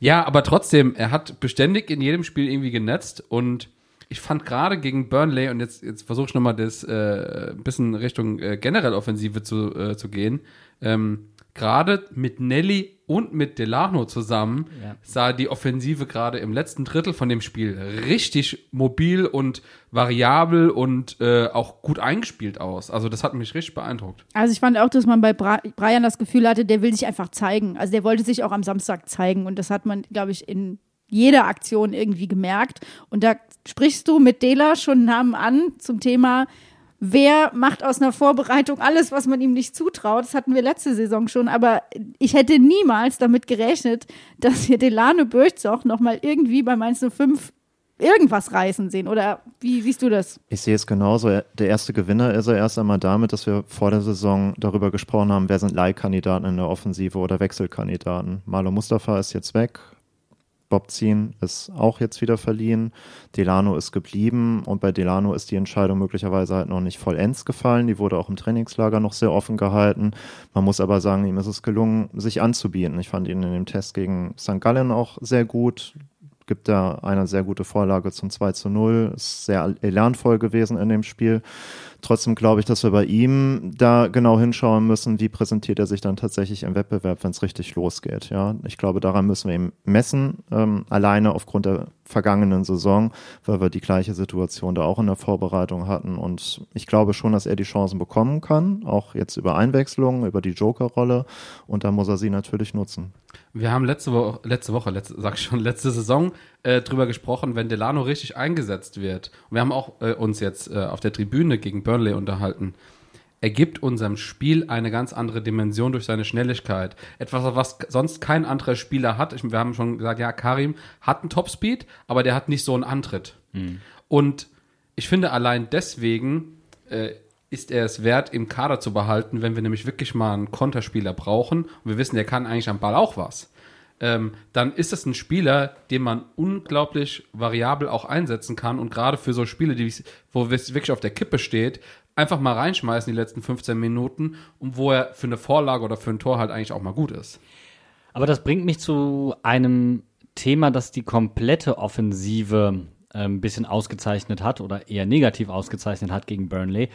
ja, aber trotzdem, er hat beständig in jedem Spiel irgendwie genetzt und ich fand gerade gegen Burnley, und jetzt, jetzt versuche ich nochmal das äh, ein bisschen Richtung äh, generell Offensive zu, äh, zu gehen, ähm, gerade mit Nelly und mit Delano zusammen Ja. sah die Offensive gerade im letzten Drittel von dem Spiel richtig mobil und variabel und äh, auch gut eingespielt aus. Also das hat mich richtig beeindruckt. Also ich fand auch, dass man bei Bra Brian das Gefühl hatte, der will sich einfach zeigen. Also der wollte sich auch am Samstag zeigen und das hat man, glaube ich, in jeder Aktion irgendwie gemerkt. Und da sprichst du mit Dela schon Namen an zum Thema, wer macht aus einer Vorbereitung alles, was man ihm nicht zutraut. Das hatten wir letzte Saison schon, aber ich hätte niemals damit gerechnet, dass wir Delano Bürchzoch nochmal irgendwie bei Mainz 05 irgendwas reißen sehen. Oder wie siehst du das? Ich sehe es genauso. Er- Der erste Gewinner ist er erst einmal damit, dass wir vor der Saison darüber gesprochen haben, wer sind Leihkandidaten in der Offensive oder Wechselkandidaten. Marlo Mustafa ist jetzt weg. Bob Zien ist auch jetzt wieder verliehen. Delano ist geblieben und bei Delano ist die Entscheidung möglicherweise halt noch nicht vollends gefallen. Die wurde auch im Trainingslager noch sehr offen gehalten. Man muss aber sagen, ihm ist es gelungen, sich anzubieten. Ich fand ihn in dem Test gegen St. Gallen auch sehr gut gibt da eine sehr gute Vorlage zum 2 zu 0. Ist sehr elanvoll gewesen in dem Spiel. Trotzdem glaube ich, dass wir bei ihm da genau hinschauen müssen, wie präsentiert er sich dann tatsächlich im Wettbewerb, wenn es richtig losgeht. Ja, ich glaube, daran müssen wir ihm messen, ähm, alleine aufgrund der vergangenen Saison, weil wir die gleiche Situation da auch in der Vorbereitung hatten. Und ich glaube schon, dass er die Chancen bekommen kann, auch jetzt über Einwechslungen, über die Joker-Rolle. Und da muss er sie natürlich nutzen. Wir haben letzte Woche, letzte Woche, letzte, sag ich schon, letzte Saison äh, drüber gesprochen, wenn Delano richtig eingesetzt wird. Und wir haben auch äh, uns jetzt äh, auf der Tribüne gegen Burnley unterhalten. Er gibt unserem Spiel eine ganz andere Dimension durch seine Schnelligkeit. Etwas, was sonst kein anderer Spieler hat. Ich, wir haben schon gesagt, ja, Karim hat einen Topspeed, aber der hat nicht so einen Antritt. Und ich finde allein deswegen äh, ist er es wert, im Kader zu behalten, wenn wir nämlich wirklich mal einen Konterspieler brauchen und wir wissen, der kann eigentlich am Ball auch was. Ähm, dann ist es ein Spieler, den man unglaublich variabel auch einsetzen kann und gerade für so Spiele, die, wo es wirklich auf der Kippe steht, einfach mal reinschmeißen die letzten 15 Minuten und wo er für eine Vorlage oder für ein Tor halt eigentlich auch mal gut ist. Aber das bringt mich zu einem Thema, das die komplette Offensive ein bisschen ausgezeichnet hat oder eher negativ ausgezeichnet hat gegen Burnley.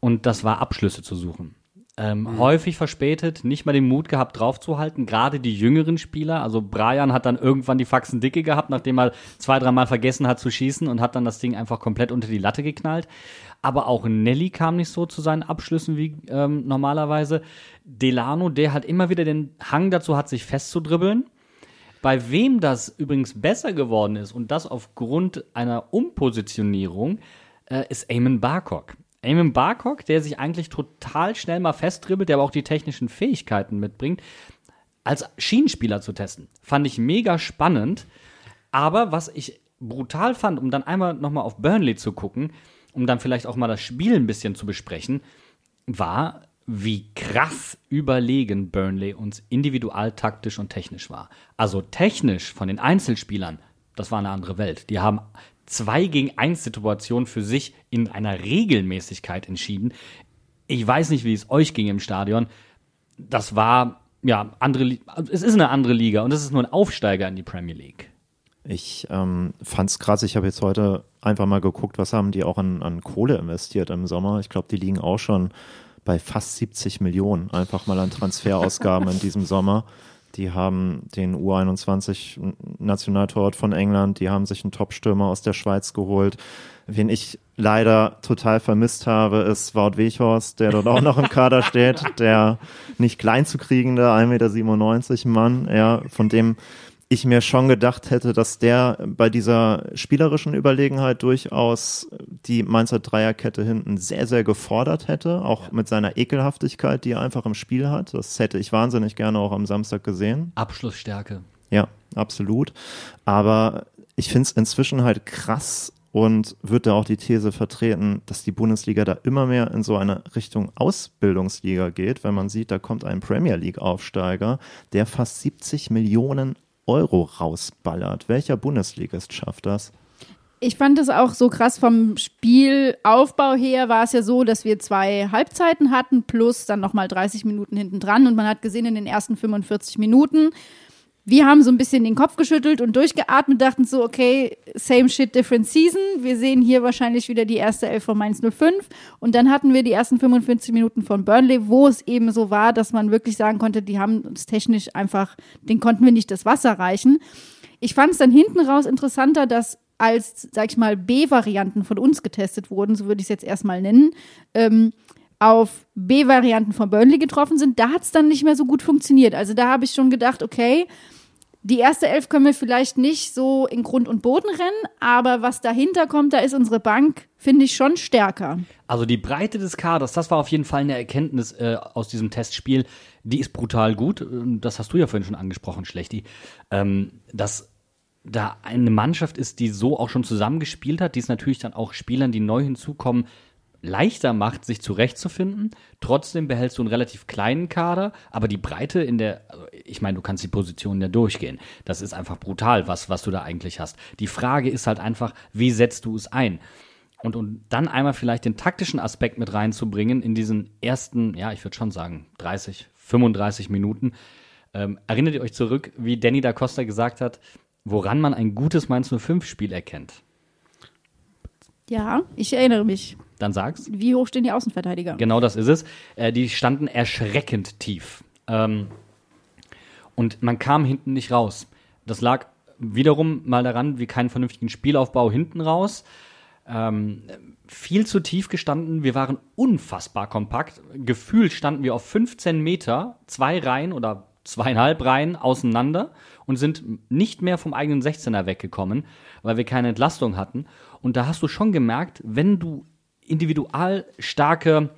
Und das war Abschlüsse zu suchen. Ähm, Häufig verspätet, nicht mal den Mut gehabt, draufzuhalten. Gerade die jüngeren Spieler, also Brian hat dann irgendwann die Faxen dicke gehabt, nachdem er zwei, dreimal vergessen hat zu schießen und hat dann das Ding einfach komplett unter die Latte geknallt. Aber auch Nelly kam nicht so zu seinen Abschlüssen wie ähm, normalerweise. Delano, der halt immer wieder den Hang dazu hat, sich festzudribbeln. Bei wem das übrigens besser geworden ist und das aufgrund einer Umpositionierung, äh, ist Eamon Barcock. Eamon Barcock, der sich eigentlich total schnell mal festdribbelt, der aber auch die technischen Fähigkeiten mitbringt, als Schienenspieler zu testen. Fand ich mega spannend. Aber was ich brutal fand, um dann einmal nochmal auf Burnley zu gucken, um dann vielleicht auch mal das Spiel ein bisschen zu besprechen, war, wie krass überlegen Burnley uns individual, taktisch und technisch war. Also technisch von den Einzelspielern, das war eine andere Welt. Die haben zwei gegen eins Situationen für sich in einer Regelmäßigkeit entschieden. ich weiß nicht, wie es euch ging im Stadion. Das war, ja, andere, Li- es ist eine andere Liga und es ist nur ein Aufsteiger in die Premier League. Ich ähm, fand's krass. Ich habe jetzt heute einfach mal geguckt, was haben die auch an, an Kohle investiert im Sommer. Ich glaube, die liegen auch schon bei fast 70 Millionen einfach mal an Transferausgaben in diesem Sommer. Die haben den U21 Nationaltorwart von England, die haben sich einen Topstürmer aus der Schweiz geholt. Wen ich leider total vermisst habe, ist Wout Weghorst, der dort auch noch im Kader steht, der nicht klein zu kriegende 1,97 Meter Mann, ja, von dem ich mir schon gedacht hätte, dass der bei dieser spielerischen Überlegenheit durchaus die Mainzer Dreierkette hinten sehr, sehr gefordert hätte, auch mit seiner Ekelhaftigkeit, die er einfach im Spiel hat. Das hätte ich wahnsinnig gerne auch am Samstag gesehen. Abschlussstärke. Ja, absolut. Aber ich finde es inzwischen halt krass und wird da auch die These vertreten, dass die Bundesliga da immer mehr in so eine Richtung Ausbildungsliga geht, wenn man sieht, da kommt ein Premier League-Aufsteiger, der fast 70 Millionen Euro rausballert. Welcher Bundesligist schafft das? Ich fand es auch so krass vom Spielaufbau her war es ja so, dass wir zwei Halbzeiten hatten plus dann nochmal 30 Minuten hinten dran und man hat gesehen in den ersten 45 Minuten, wir haben so ein bisschen den Kopf geschüttelt und durchgeatmet, dachten so, okay, same shit, different season. Wir sehen hier wahrscheinlich wieder die erste Elf von Mainz 05. Und dann hatten wir die ersten 45 Minuten von Burnley, wo es eben so war, dass man wirklich sagen konnte, die haben uns technisch einfach, den konnten wir nicht das Wasser reichen. Ich fand es dann hinten raus interessanter, dass als, sag ich mal, B-Varianten von uns getestet wurden, so würde ich es jetzt erstmal nennen, ähm, auf B-Varianten von Burnley getroffen sind, da hat es dann nicht mehr so gut funktioniert. Also da habe ich schon gedacht, okay, die erste Elf können wir vielleicht nicht so in Grund und Boden rennen, aber was dahinter kommt, da ist unsere Bank, finde ich, schon stärker. Also die Breite des Kaders, das war auf jeden Fall eine Erkenntnis äh, aus diesem Testspiel. Die ist brutal gut. Das hast du ja vorhin schon angesprochen, Schlechti. Ähm, dass da eine Mannschaft ist, die so auch schon zusammengespielt hat, die es natürlich dann auch Spielern, die neu hinzukommen, leichter macht, sich zurechtzufinden. Trotzdem behältst du einen relativ kleinen Kader, aber die Breite in der, also ich meine, du kannst die Positionen ja durchgehen. Das ist einfach brutal, was, was du da eigentlich hast. Die Frage ist halt einfach, wie setzt du es ein? Und, und dann einmal vielleicht den taktischen Aspekt mit reinzubringen in diesen ersten, ja, ich würde schon sagen, 30, 35 Minuten. Ähm, erinnert ihr euch zurück, wie Danny da Costa gesagt hat, woran man ein gutes Mainz 05-Spiel erkennt? Ja, ich erinnere mich. Dann sag's. Wie hoch stehen die Außenverteidiger? Genau das ist es. Äh, die standen erschreckend tief. Ähm, und man kam hinten nicht raus. Das lag wiederum mal daran, wie keinen vernünftigen Spielaufbau hinten raus. Ähm, viel zu tief gestanden. Wir waren unfassbar kompakt. Gefühlt standen wir auf 15 Meter, zwei Reihen oder zweieinhalb Reihen auseinander und sind nicht mehr vom eigenen 16er weggekommen, weil wir keine Entlastung hatten. Und da hast du schon gemerkt, wenn du individual starke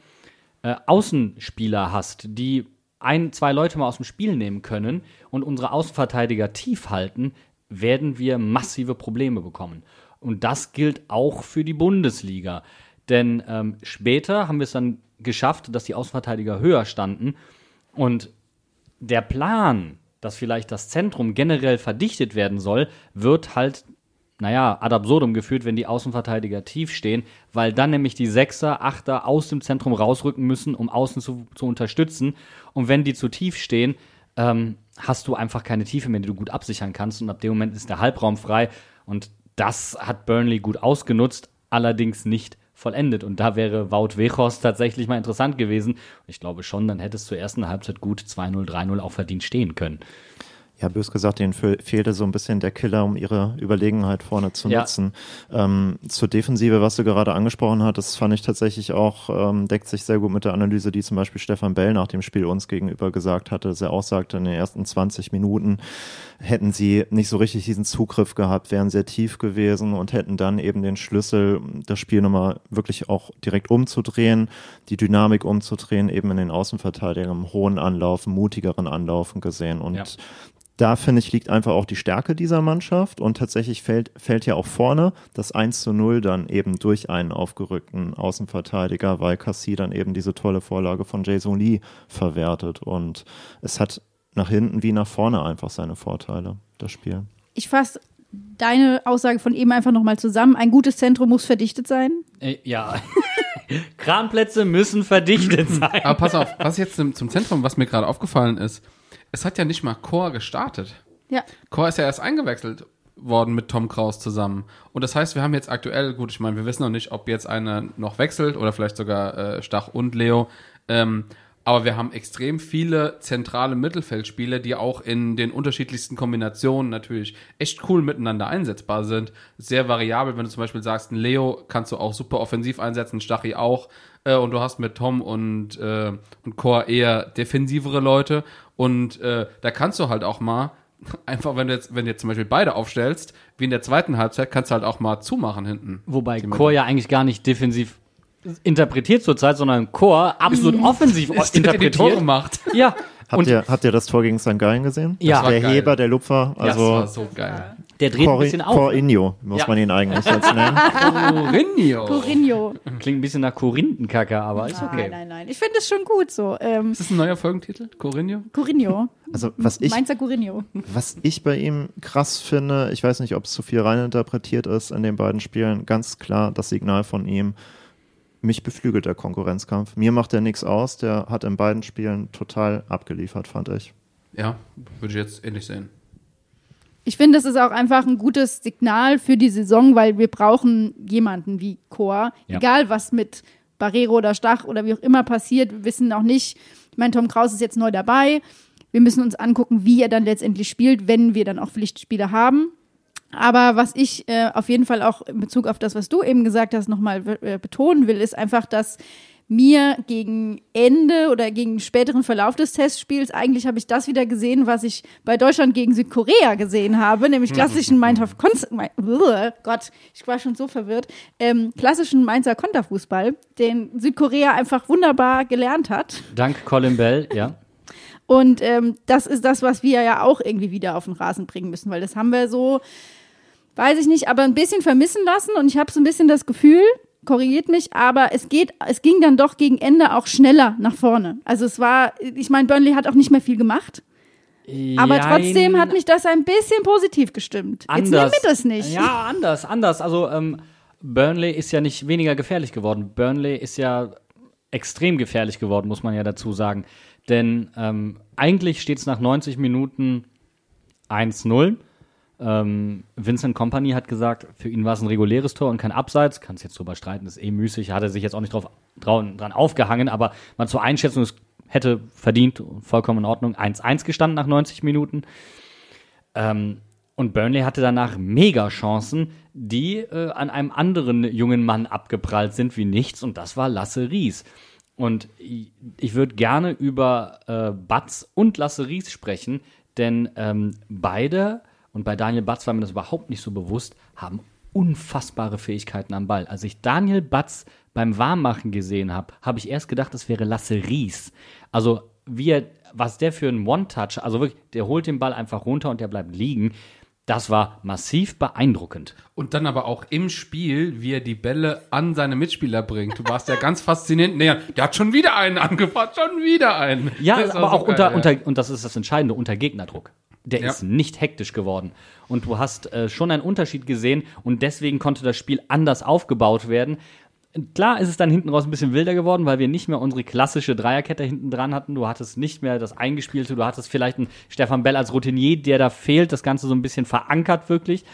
äh, Außenspieler hast, die ein, zwei Leute mal aus dem Spiel nehmen können und unsere Außenverteidiger tief halten, werden wir massive Probleme bekommen. Und das gilt auch für die Bundesliga. Denn ähm, später haben wir es dann geschafft, dass die Außenverteidiger höher standen. Und der Plan, dass vielleicht das Zentrum generell verdichtet werden soll, wird halt, naja, ad absurdum geführt, wenn die Außenverteidiger tief stehen, weil dann nämlich die Sechser, Achter aus dem Zentrum rausrücken müssen, um außen zu, zu unterstützen. Und wenn die zu tief stehen, ähm, hast du einfach keine Tiefe mehr, die du gut absichern kannst. Und ab dem Moment ist der Halbraum frei. Und das hat Burnley gut ausgenutzt, allerdings nicht vollendet. Und da wäre Wout Weghorst tatsächlich mal interessant gewesen. Ich glaube schon, dann hätte es zur ersten Halbzeit gut 2-0, 3-0 auch verdient stehen können. Ja, bös gesagt, denen fe- fehlte so ein bisschen der Killer, um ihre Überlegenheit vorne zu Ja. nutzen. Ähm, zur Defensive, was du gerade angesprochen hattest, fand ich tatsächlich auch, ähm, deckt sich sehr gut mit der Analyse, die zum Beispiel Stefan Bell nach dem Spiel uns gegenüber gesagt hatte, dass er auch sagte, in den ersten 20 Minuten hätten sie nicht so richtig diesen Zugriff gehabt, wären sehr tief gewesen und hätten dann eben den Schlüssel, das Spiel nochmal wirklich auch direkt umzudrehen, die Dynamik umzudrehen, eben in den Außenverteidigern im hohen Anlaufen, mutigeren Anlaufen gesehen und Ja. Da finde ich, liegt einfach auch die Stärke dieser Mannschaft und tatsächlich fällt, fällt ja auch vorne das 1 zu 0 dann eben durch einen aufgerückten Außenverteidiger, weil Cassie dann eben diese tolle Vorlage von Jason Lee verwertet und es hat nach hinten wie nach vorne einfach seine Vorteile, das Spiel. Ich fasse deine Aussage von eben einfach nochmal zusammen. Ein gutes Zentrum muss verdichtet sein. Äh, ja. Kranplätze müssen verdichtet sein. Aber pass auf, was jetzt zum, zum Zentrum, was mir gerade aufgefallen ist, es hat ja nicht mal Chor gestartet. Ja. Chor ist ja erst eingewechselt worden mit Tom Kraus zusammen. Und das heißt, wir haben jetzt aktuell, gut, ich meine, wir wissen noch nicht, ob jetzt einer noch wechselt oder vielleicht sogar äh, Stach und Leo. Ähm, aber wir haben extrem viele zentrale Mittelfeldspieler, die auch in den unterschiedlichsten Kombinationen natürlich echt cool miteinander einsetzbar sind. Sehr variabel, wenn du zum Beispiel sagst, ein Leo kannst du auch super offensiv einsetzen, ein Stachi auch. Äh, und du hast mit Tom und, äh, und Chor eher defensivere Leute. Und äh, da kannst du halt auch mal, einfach wenn du jetzt, wenn du jetzt zum Beispiel beide aufstellst, wie in der zweiten Halbzeit, kannst du halt auch mal zumachen hinten. Wobei Chor ja eigentlich gar nicht defensiv interpretiert zurzeit, sondern Chor absolut offensiv Ist der, der die Tore interpretiert. macht. Ja. Habt, Und ihr, habt ihr das Tor gegen St. Gallen gesehen? Ja. Der geil. Heber, der Lupfer, das war also so geil. der dreht ein bisschen auf. Corinho, muss Ja. man ihn eigentlich jetzt nennen. Mourinho. Corinho. Klingt ein bisschen nach Korinthenkacke, aber ist okay. Nein, nein, nein. Ich finde es schon gut so. Ähm, Ist das ein neuer Folgentitel? Corinho? Corinho. Also was ich, Mainzer Corinho. was ich bei ihm krass finde, ich weiß nicht, ob es zu viel reininterpretiert ist in den beiden Spielen, ganz klar das Signal von ihm, mich beflügelt der Konkurrenzkampf. Mir macht er nichts aus, der hat in beiden Spielen total abgeliefert, fand ich. Ja, würde ich jetzt ähnlich sehen. Ich finde, das ist auch einfach ein gutes Signal für die Saison, weil wir brauchen jemanden wie Chor. Ja. Egal, was mit Barrero oder Stach oder wie auch immer passiert, wir wissen auch nicht. Ich meine, Tom Kraus ist jetzt neu dabei. Wir müssen uns angucken, wie er dann letztendlich spielt, wenn wir dann auch Pflichtspiele haben. Aber was ich äh, auf jeden Fall auch in Bezug auf das, was du eben gesagt hast, nochmal äh, betonen will, ist einfach, dass mir gegen Ende oder gegen späteren Verlauf des Testspiels, eigentlich habe ich das wieder gesehen, was ich bei Deutschland gegen Südkorea gesehen habe, nämlich klassischen Mainzer Uah, Gott, ich war schon so verwirrt, ähm, klassischen Mainzer Konterfußball, den Südkorea einfach wunderbar gelernt hat. Dank Colin Bell, ja. Und ähm, das ist das, was wir ja auch irgendwie wieder auf den Rasen bringen müssen, weil das haben wir so, weiß ich nicht, aber ein bisschen vermissen lassen und ich habe so ein bisschen das Gefühl, korrigiert mich, aber es geht, es ging dann doch gegen Ende auch schneller nach vorne. Also es war, ich meine, Burnley hat auch nicht mehr viel gemacht, aber trotzdem hat mich das ein bisschen positiv gestimmt. Jetzt nimm anders. mir das nicht. Ja, anders, anders. Also ähm, Burnley ist ja nicht weniger gefährlich geworden. Burnley ist ja extrem gefährlich geworden, muss man ja dazu sagen. Denn ähm, eigentlich steht es nach 90 Minuten 1-0. Ähm, Vincent Company hat gesagt, für ihn war es ein reguläres Tor und kein Abseits. Kann es jetzt drüber streiten, ist eh müßig. Hat er sich jetzt auch nicht drauf, drau, dran aufgehangen, aber mal zur Einschätzung, es hätte verdient, vollkommen in Ordnung, 1-1 gestanden nach 90 Minuten. Ähm, und Burnley hatte danach mega Chancen, die äh, an einem anderen jungen Mann abgeprallt sind wie nichts, und das war Lasse Ries. Und ich, ich würde gerne über äh, Batz und Lasse Ries sprechen, denn ähm, beide, und bei Daniel Batz war mir das überhaupt nicht so bewusst, haben unfassbare Fähigkeiten am Ball. Als ich Daniel Batz beim Warmmachen gesehen habe, habe ich erst gedacht, das wäre Lasse Ries. Also wie er, was der für ein One-Touch, also wirklich, der holt den Ball einfach runter und der bleibt liegen. Das war massiv beeindruckend. Und dann aber auch im Spiel, wie er die Bälle an seine Mitspieler bringt. Du warst ja ganz faszinierend. Nee, der hat schon wieder einen angebracht, schon wieder einen. Ja, aber so auch unter, geil, ja. unter, und das ist das Entscheidende, unter Gegnerdruck. Der Ja. ist nicht hektisch geworden. Und du hast äh, schon einen Unterschied gesehen und deswegen konnte das Spiel anders aufgebaut werden. Klar ist es dann hinten raus ein bisschen wilder geworden, weil wir nicht mehr unsere klassische Dreierkette hinten dran hatten. Du hattest nicht mehr das Eingespielte, du hattest vielleicht einen Stefan Bell als Routinier, der da fehlt, das Ganze so ein bisschen verankert wirklich.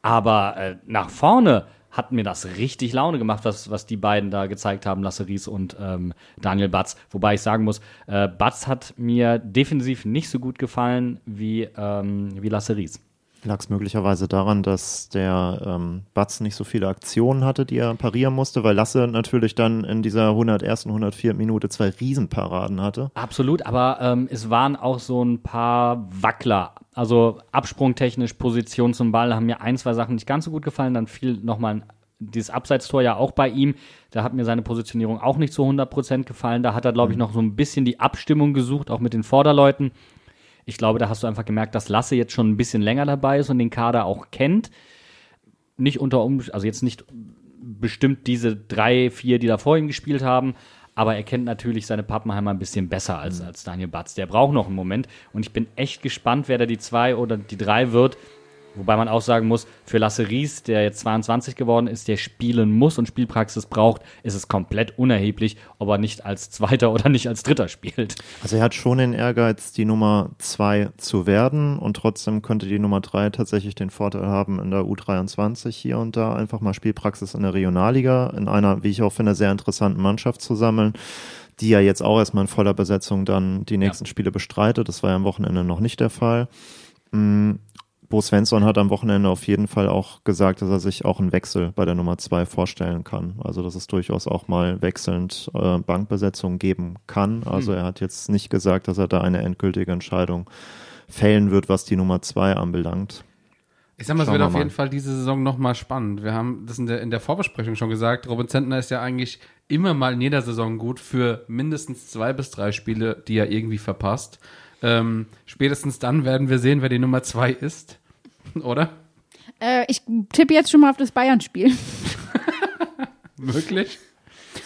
Aber äh, nach vorne hat mir das richtig Laune gemacht, was, was die beiden da gezeigt haben, Lasse Ries und ähm, Daniel Batz. Wobei ich sagen muss, äh, Batz hat mir defensiv nicht so gut gefallen wie, ähm, wie Lasse Ries. Lag es möglicherweise daran, dass der ähm, Batz nicht so viele Aktionen hatte, die er parieren musste, weil Lasse natürlich dann in dieser 101. 104. Minute zwei Riesenparaden hatte. Absolut, aber ähm, es waren auch so ein paar Wackler. Also absprungtechnisch, Position zum Ball haben mir ein, zwei Sachen nicht ganz so gut gefallen. Dann fiel nochmal dieses Abseitstor ja auch bei ihm. Da hat mir seine Positionierung auch nicht zu 100% gefallen. Da hat er, glaube ich, noch so ein bisschen die Abstimmung gesucht, auch mit den Vorderleuten. Ich glaube, da hast du einfach gemerkt, dass Lasse jetzt schon ein bisschen länger dabei ist und den Kader auch kennt. Nicht unter um, also jetzt nicht bestimmt diese drei, vier, die da vor ihm gespielt haben, aber er kennt natürlich seine Pappenheimer ein bisschen besser als, als Daniel Batz. Der braucht noch einen Moment und ich bin echt gespannt, wer da die zwei oder die drei wird, Wobei man auch sagen muss, für Lasse Ries, der jetzt 22 geworden ist, der spielen muss und Spielpraxis braucht, ist es komplett unerheblich, ob er nicht als Zweiter oder nicht als Dritter spielt. Also er hat schon den Ehrgeiz, die Nummer zwei zu werden und trotzdem könnte die Nummer drei tatsächlich den Vorteil haben, in der U23 hier und da einfach mal Spielpraxis in der Regionalliga, in einer, wie ich auch finde, sehr interessanten Mannschaft zu sammeln, die ja jetzt auch erstmal in voller Besetzung dann die nächsten Spiele bestreitet. Das war ja am Wochenende noch nicht der Fall. Mm, Bo Svensson hat am Wochenende auf jeden Fall auch gesagt, dass er sich auch einen Wechsel bei der Nummer zwei vorstellen kann. Also dass es durchaus auch mal wechselnd äh, Bankbesetzung geben kann. Also er hat jetzt nicht gesagt, dass er da eine endgültige Entscheidung fällen wird, was die Nummer zwei anbelangt. Ich sag mal, es Schauen wird wir auf jeden Fall diese Saison nochmal spannend. Wir haben das in der, in der Vorbesprechung schon gesagt. Robin Zentner ist ja eigentlich immer mal in jeder Saison gut für mindestens zwei bis drei Spiele, die er irgendwie verpasst. Ähm, spätestens dann werden wir sehen, wer die Nummer zwei ist. Oder? Äh, ich tippe jetzt schon mal auf das Bayern-Spiel. Möglich.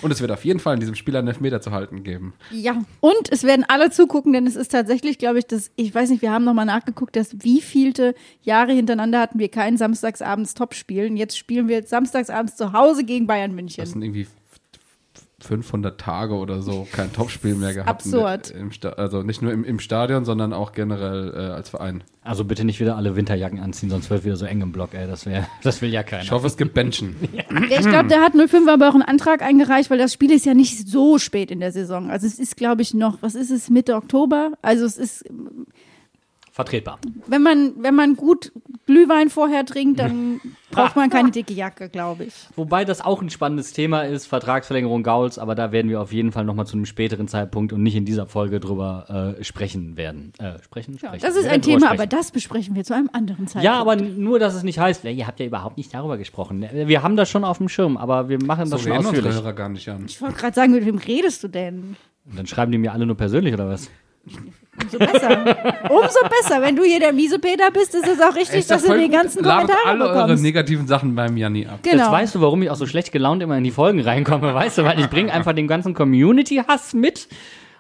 Und es wird auf jeden Fall in diesem Spiel einen Elfmeter zu halten geben. Ja. Und es werden alle zugucken, denn es ist tatsächlich, glaube ich, das, ich weiß nicht, wir haben nochmal nachgeguckt, dass wie vielte Jahre hintereinander hatten wir kein Samstagsabends Topspiel. Und jetzt spielen wir samstagsabends zu Hause gegen Bayern Das München. sind irgendwie 500 Tage oder so kein Topspiel mehr gehabt. Absurd. Also nicht nur im, im Stadion, sondern auch generell äh, als Verein. Also bitte nicht wieder alle Winterjacken anziehen, sonst wird wieder so eng im Block, ey. Das wäre, das will ja keiner. Ich hoffe, es gibt Benchen. Ja, ich glaube, der hat 05 aber auch einen Antrag eingereicht, weil das Spiel ist ja nicht so spät in der Saison. Also es ist, glaube ich, noch, was ist es, Mitte Oktober? Also es ist, Vertretbar. wenn man, wenn man gut Glühwein vorher trinkt, dann braucht man keine dicke Jacke, glaube ich. Wobei das auch ein spannendes Thema ist, Vertragsverlängerung Gauls, aber da werden wir auf jeden Fall nochmal zu einem späteren Zeitpunkt und nicht in dieser Folge drüber äh, sprechen werden. Äh, sprechen? Ja, sprechen. das ist Wir ein Thema, aber das besprechen wir zu einem anderen Zeitpunkt. Ja, aber nur, dass es nicht heißt, ihr habt ja überhaupt nicht darüber gesprochen. Wir haben das schon auf dem Schirm, aber wir machen So das schon reden unsere ausführlich. Hörer gar nicht an. Ich wollte gerade sagen, mit wem redest du denn? Und dann schreiben die mir alle nur persönlich, oder was? Umso besser. Umso besser. Wenn du hier der Miesepeter bist, ist es auch richtig, dass du die gut. ganzen Ladet Kommentare alle eure bekommst. negativen Sachen beim Janni ab. Genau. Jetzt weißt du, warum ich auch so schlecht gelaunt immer in die Folgen reinkomme, weißt du? Weil ich bringe einfach den ganzen Community-Hass mit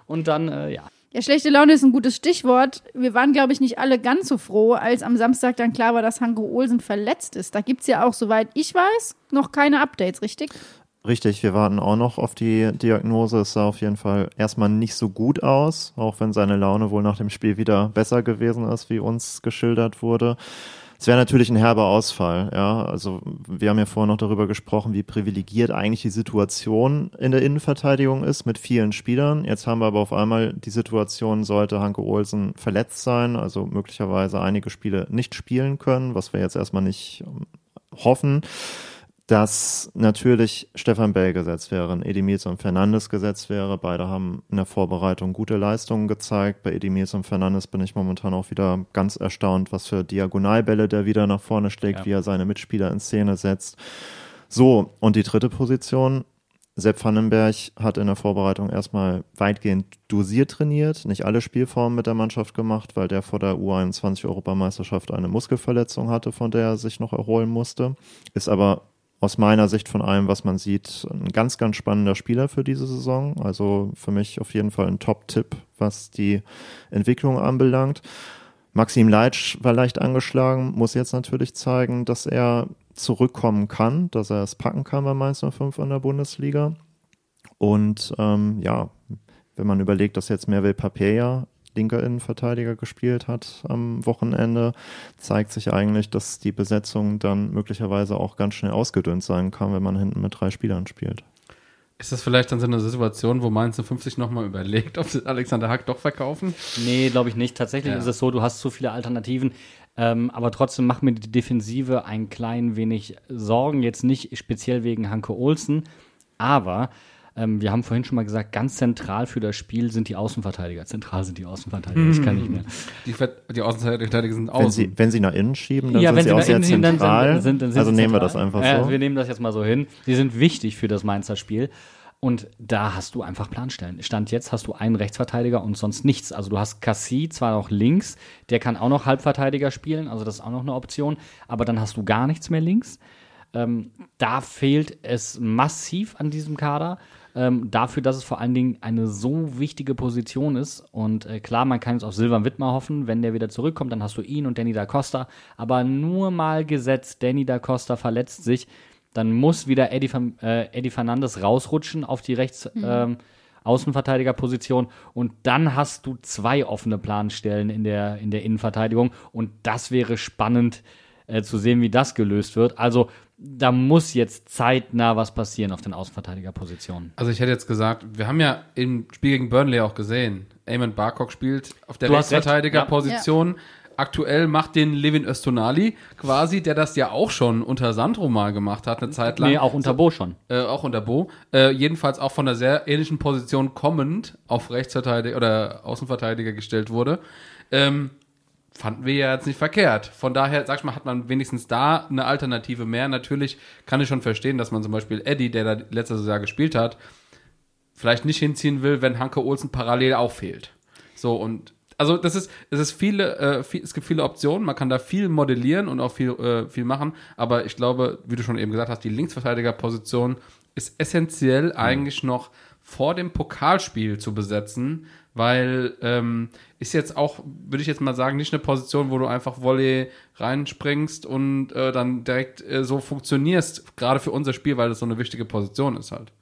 und dann, äh, ja. Ja, schlechte Laune ist ein gutes Stichwort. Wir waren, glaube ich, nicht alle ganz so froh, als am Samstag dann klar war, dass Hanko Olsen verletzt ist. Da gibt's ja auch, soweit ich weiß, noch keine Updates, richtig? Richtig, wir warten auch noch auf die Diagnose. Es sah auf jeden Fall erstmal nicht so gut aus, auch wenn seine Laune wohl nach dem Spiel wieder besser gewesen ist, wie uns geschildert wurde. Es wäre natürlich ein herber Ausfall, ja. Also wir haben ja vorher noch darüber gesprochen, wie privilegiert eigentlich die Situation in der Innenverteidigung ist mit vielen Spielern. Jetzt haben wir aber auf einmal die Situation, sollte Hanke Olsen verletzt sein, also möglicherweise einige Spiele nicht spielen können, was wir jetzt erstmal nicht hoffen dass natürlich Stefan Bell gesetzt wäre, Edimils und Fernandes gesetzt wäre. Beide haben in der Vorbereitung gute Leistungen gezeigt. Bei Edimils und Fernandes bin ich momentan auch wieder ganz erstaunt, was für Diagonalbälle der wieder nach vorne schlägt, Ja. wie er seine Mitspieler in Szene setzt. So, und die dritte Position. Sepp Vandenberg hat in der Vorbereitung erstmal weitgehend dosiert trainiert, nicht alle Spielformen mit der Mannschaft gemacht, weil der vor der U21-Europameisterschaft eine Muskelverletzung hatte, von der er sich noch erholen musste. Ist aber aus meiner Sicht von allem, was man sieht, ein ganz, ganz spannender Spieler für diese Saison. Also für mich auf jeden Fall ein Top-Tipp, was die Entwicklung anbelangt. Maxim Leitsch war leicht angeschlagen, muss jetzt natürlich zeigen, dass er zurückkommen kann, dass er es packen kann bei Mainz 05 in der Bundesliga. Und ähm, ja, wenn man überlegt, dass jetzt Merville Papier linker Innenverteidiger gespielt hat am Wochenende, zeigt sich eigentlich, dass die Besetzung dann möglicherweise auch ganz schnell ausgedünnt sein kann, wenn man hinten mit drei Spielern spielt. Ist das vielleicht dann so eine Situation, wo Mainz 50 nochmal überlegt, ob sie Alexander Hack doch verkaufen? Nee, glaube ich nicht. Tatsächlich Ja. ist es so, du hast zu viele Alternativen. Ähm, aber trotzdem macht mir die Defensive ein klein wenig Sorgen. Jetzt nicht speziell wegen Hanke Olsen, aber ähm, wir haben vorhin schon mal gesagt, ganz zentral für das Spiel sind die Außenverteidiger. Zentral sind die Außenverteidiger, ich kann nicht mehr. Die, Ver- die Außenverteidiger sind Wenn außen. sie, wenn sie nach innen schieben, dann ja, sind wenn sie sie auch sehr zentral. sind, sind, dann sind also sie nehmen wir zentral. das einfach so. wir nehmen das jetzt mal so hin. Die sind wichtig für das Mainzer Spiel. Und da hast du einfach Planstellen. Stand jetzt hast du einen Rechtsverteidiger und sonst nichts. Also du hast Cassie zwar noch links, der kann auch noch Halbverteidiger spielen, also das ist auch noch eine Option, aber dann hast du gar nichts mehr links. Ähm, da fehlt es massiv an diesem Kader. Ähm, dafür, dass es vor allen Dingen eine so wichtige Position ist. Und äh, klar, man kann jetzt auf Silvan Wittmer hoffen. Wenn der wieder zurückkommt, dann hast du ihn und Danny da Costa. Aber nur mal gesetzt, Danny da Costa verletzt sich, dann muss wieder Eddie, äh, Eddie Fernandes rausrutschen auf die rechts ähm, Außenverteidigerposition und dann hast du zwei offene Planstellen in der, in der Innenverteidigung und das wäre spannend äh, zu sehen, wie das gelöst wird. Also da muss jetzt zeitnah was passieren auf den Außenverteidigerpositionen. Also ich hätte jetzt gesagt, wir haben ja im Spiel gegen Burnley auch gesehen, Eamon Barcock spielt auf der Rechtsverteidigerposition. Aktuell macht den Levin Östonali quasi, der das ja auch schon unter Sandro mal gemacht hat, eine Zeit lang. Nee, auch unter Bo schon. äh, auch unter Bo. Äh, jedenfalls auch von einer sehr ähnlichen Position kommend auf Rechtsverteidiger oder Außenverteidiger gestellt wurde. Ähm, fanden wir ja jetzt nicht verkehrt. Von daher, sag ich mal, hat man wenigstens da eine Alternative mehr. Natürlich kann ich schon verstehen, dass man zum Beispiel Eddie, der da letztes Jahr gespielt hat, vielleicht nicht hinziehen will, wenn Hanke Olsen parallel auch fehlt. So und also das ist, es ist viele, äh, viel, es gibt viele Optionen, man kann da viel modellieren und auch viel, äh, viel machen, aber ich glaube, wie du schon eben gesagt hast, die Linksverteidigerposition ist essentiell eigentlich noch vor dem Pokalspiel zu besetzen, weil ähm, ist jetzt auch, würde ich jetzt mal sagen, nicht eine Position, wo du einfach Volley reinspringst und äh, dann direkt äh, so funktionierst, gerade für unser Spiel, weil das so eine wichtige Position ist halt.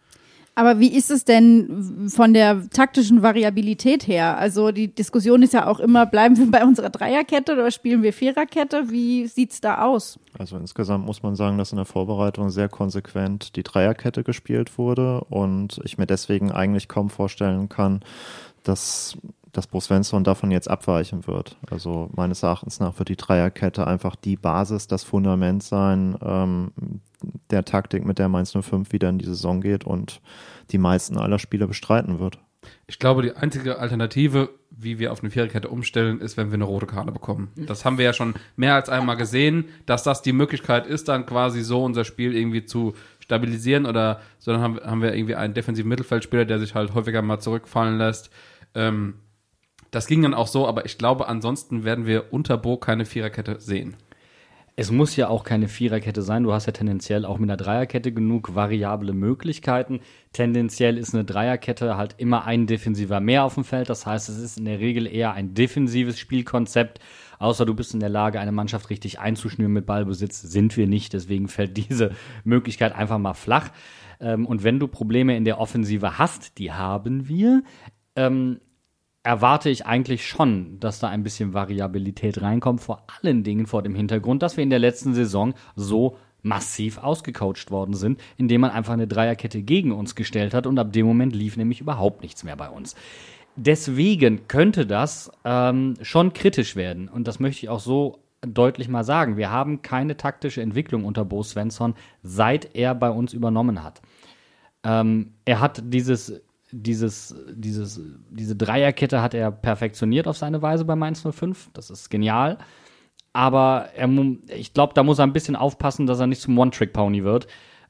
Aber wie ist es denn von der taktischen Variabilität her? Also die Diskussion ist ja auch immer, bleiben wir bei unserer Dreierkette oder spielen wir Viererkette? Wie sieht's da aus? Also insgesamt muss man sagen, dass in der Vorbereitung sehr konsequent die Dreierkette gespielt wurde und ich mir deswegen eigentlich kaum vorstellen kann, dass dass Bo Svensson davon jetzt abweichen wird. Also meines Erachtens nach wird die Dreierkette einfach die Basis, das Fundament sein ähm, der Taktik, mit der Mainz 05 wieder in die Saison geht und die meisten aller Spiele bestreiten wird. Ich glaube, die einzige Alternative, wie wir auf eine Viererkette umstellen, ist, wenn wir eine rote Karte bekommen. Das haben wir ja schon mehr als einmal gesehen, dass das die Möglichkeit ist, dann quasi so unser Spiel irgendwie zu stabilisieren oder so dann haben, haben wir irgendwie einen defensiven Mittelfeldspieler, der sich halt häufiger mal zurückfallen lässt. Ähm, das ging dann auch so, aber ich glaube, ansonsten werden wir unter Bo keine Viererkette sehen. Es muss ja auch keine Viererkette sein. Du hast ja tendenziell auch mit einer Dreierkette genug variable Möglichkeiten. Tendenziell ist eine Dreierkette halt immer ein Defensiver mehr auf dem Feld. Das heißt, es ist in der Regel eher ein defensives Spielkonzept. Außer du bist in der Lage, eine Mannschaft richtig einzuschnüren mit Ballbesitz. Sind wir nicht. Deswegen fällt diese Möglichkeit einfach mal flach. Ähm, und wenn du Probleme in der Offensive hast, die haben wir, ähm, erwarte ich eigentlich schon, dass da ein bisschen Variabilität reinkommt, vor allen Dingen vor dem Hintergrund, dass wir in der letzten Saison so massiv ausgecoacht worden sind, indem man einfach eine Dreierkette gegen uns gestellt hat und ab dem Moment lief nämlich überhaupt nichts mehr bei uns. Deswegen könnte das ähm, schon kritisch werden und das möchte ich auch so deutlich mal sagen. Wir haben keine taktische Entwicklung unter Bo Svensson, seit er bei uns übernommen hat. Ähm, er hat dieses dieses, dieses, diese Dreierkette hat er perfektioniert auf seine Weise bei Mainz 05. Das ist genial. Aber er, ich glaube, da muss er ein bisschen aufpassen, dass er nicht zum One-Trick-Pony wird,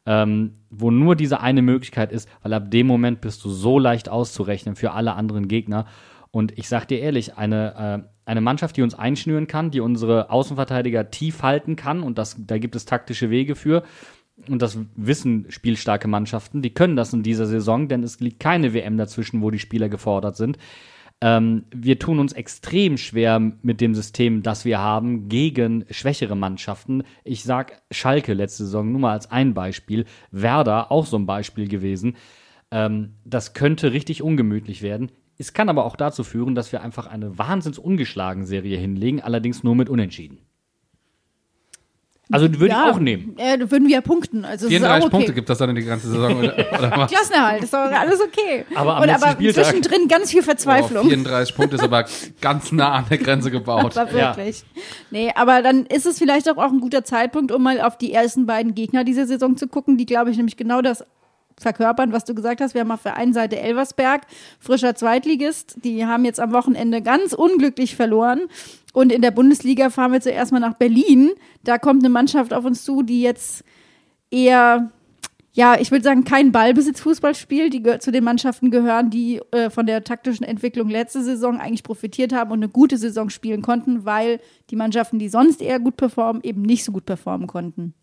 ähm, wo nur diese eine Möglichkeit ist, weil ab dem Moment bist du so leicht auszurechnen für alle anderen Gegner. Und ich sag dir ehrlich, eine, äh, eine Mannschaft, die uns einschnüren kann, die unsere Außenverteidiger tief halten kann, und das, da gibt es taktische Wege für, und das wissen spielstarke Mannschaften, die können das in dieser Saison, denn es liegt keine WM dazwischen, wo die Spieler gefordert sind. Ähm, wir tun uns extrem schwer mit dem System, das wir haben, gegen schwächere Mannschaften. Ich sag Schalke letzte Saison nur mal als ein Beispiel. Werder auch so ein Beispiel gewesen. Ähm, das könnte richtig ungemütlich werden. Es kann aber auch dazu führen, dass wir einfach eine wahnsinns ungeschlagen Serie hinlegen, allerdings nur mit Unentschieden. Also würde Ja, ich auch nehmen. Äh, da würden wir ja punkten. Also es ist auch 34 okay. Punkte gibt das dann in die ganze Saison, oder, oder was? Klassenerhalt, ist doch alles okay. Aber am Und aber Spieltag- zwischendrin ganz viel Oh, Verzweiflung. 34 Punkte ist aber ganz nah an der Grenze gebaut. Aber wirklich. Nee, aber dann ist es vielleicht auch, auch ein guter Zeitpunkt, um mal auf die ersten beiden Gegner dieser Saison zu gucken, die, glaube ich, nämlich genau das verkörpern, was du gesagt hast. Wir haben auf der einen Seite Elversberg, frischer Zweitligist. Die haben jetzt am Wochenende ganz unglücklich verloren. Und in der Bundesliga fahren wir zuerst mal nach Berlin. Da kommt eine Mannschaft auf uns zu, die jetzt eher ja, ich würde sagen, kein Ballbesitzfußball spielt, die zu den Mannschaften gehören, die äh, von der taktischen Entwicklung letzte Saison eigentlich profitiert haben und eine gute Saison spielen konnten, weil die Mannschaften, die sonst eher gut performen, eben nicht so gut performen konnten.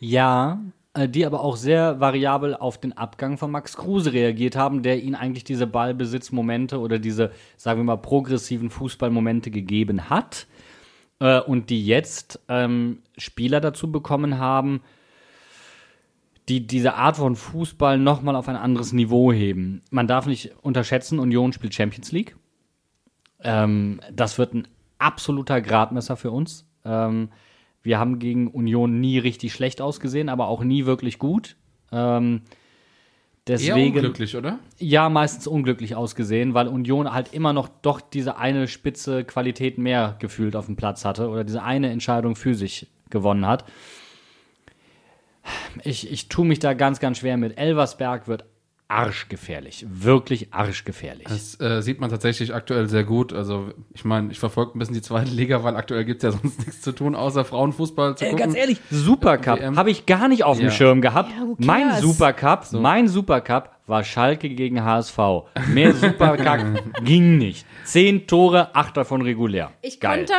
Ja, die aber auch sehr variabel auf den Abgang von Max Kruse reagiert haben, der ihnen eigentlich diese Ballbesitzmomente oder diese, sagen wir mal, progressiven Fußballmomente gegeben hat. Äh, und die jetzt ähm, Spieler dazu bekommen haben, die diese Art von Fußball nochmal auf ein anderes Niveau heben. Man darf nicht unterschätzen, Union spielt Champions League. Ähm, das wird ein absoluter Gradmesser für uns. Ähm, wir haben gegen Union nie richtig schlecht ausgesehen, aber auch nie wirklich gut. Ähm, Eher deswegen, unglücklich, oder? ja, meistens unglücklich ausgesehen, weil Union halt immer noch doch diese eine spitze Qualität mehr gefühlt auf dem Platz hatte oder diese eine Entscheidung für sich gewonnen hat. Ich, ich tue mich da ganz, ganz schwer mit. Elversberg wird arschgefährlich. Wirklich arschgefährlich. Das äh, sieht man tatsächlich aktuell sehr gut. Also, ich meine, ich verfolge ein bisschen die zweite Liga, weil aktuell gibt es ja sonst nichts zu tun, außer Frauenfußball zu Äh, gucken. ganz ehrlich, Supercup WM. habe ich gar nicht auf dem Ja. Schirm gehabt. Ja, mein? Supercup, mein Supercup war Schalke gegen HSV. Mehr Supercup ging nicht. Zehn Tore, acht davon regulär. Ich Geil. konnte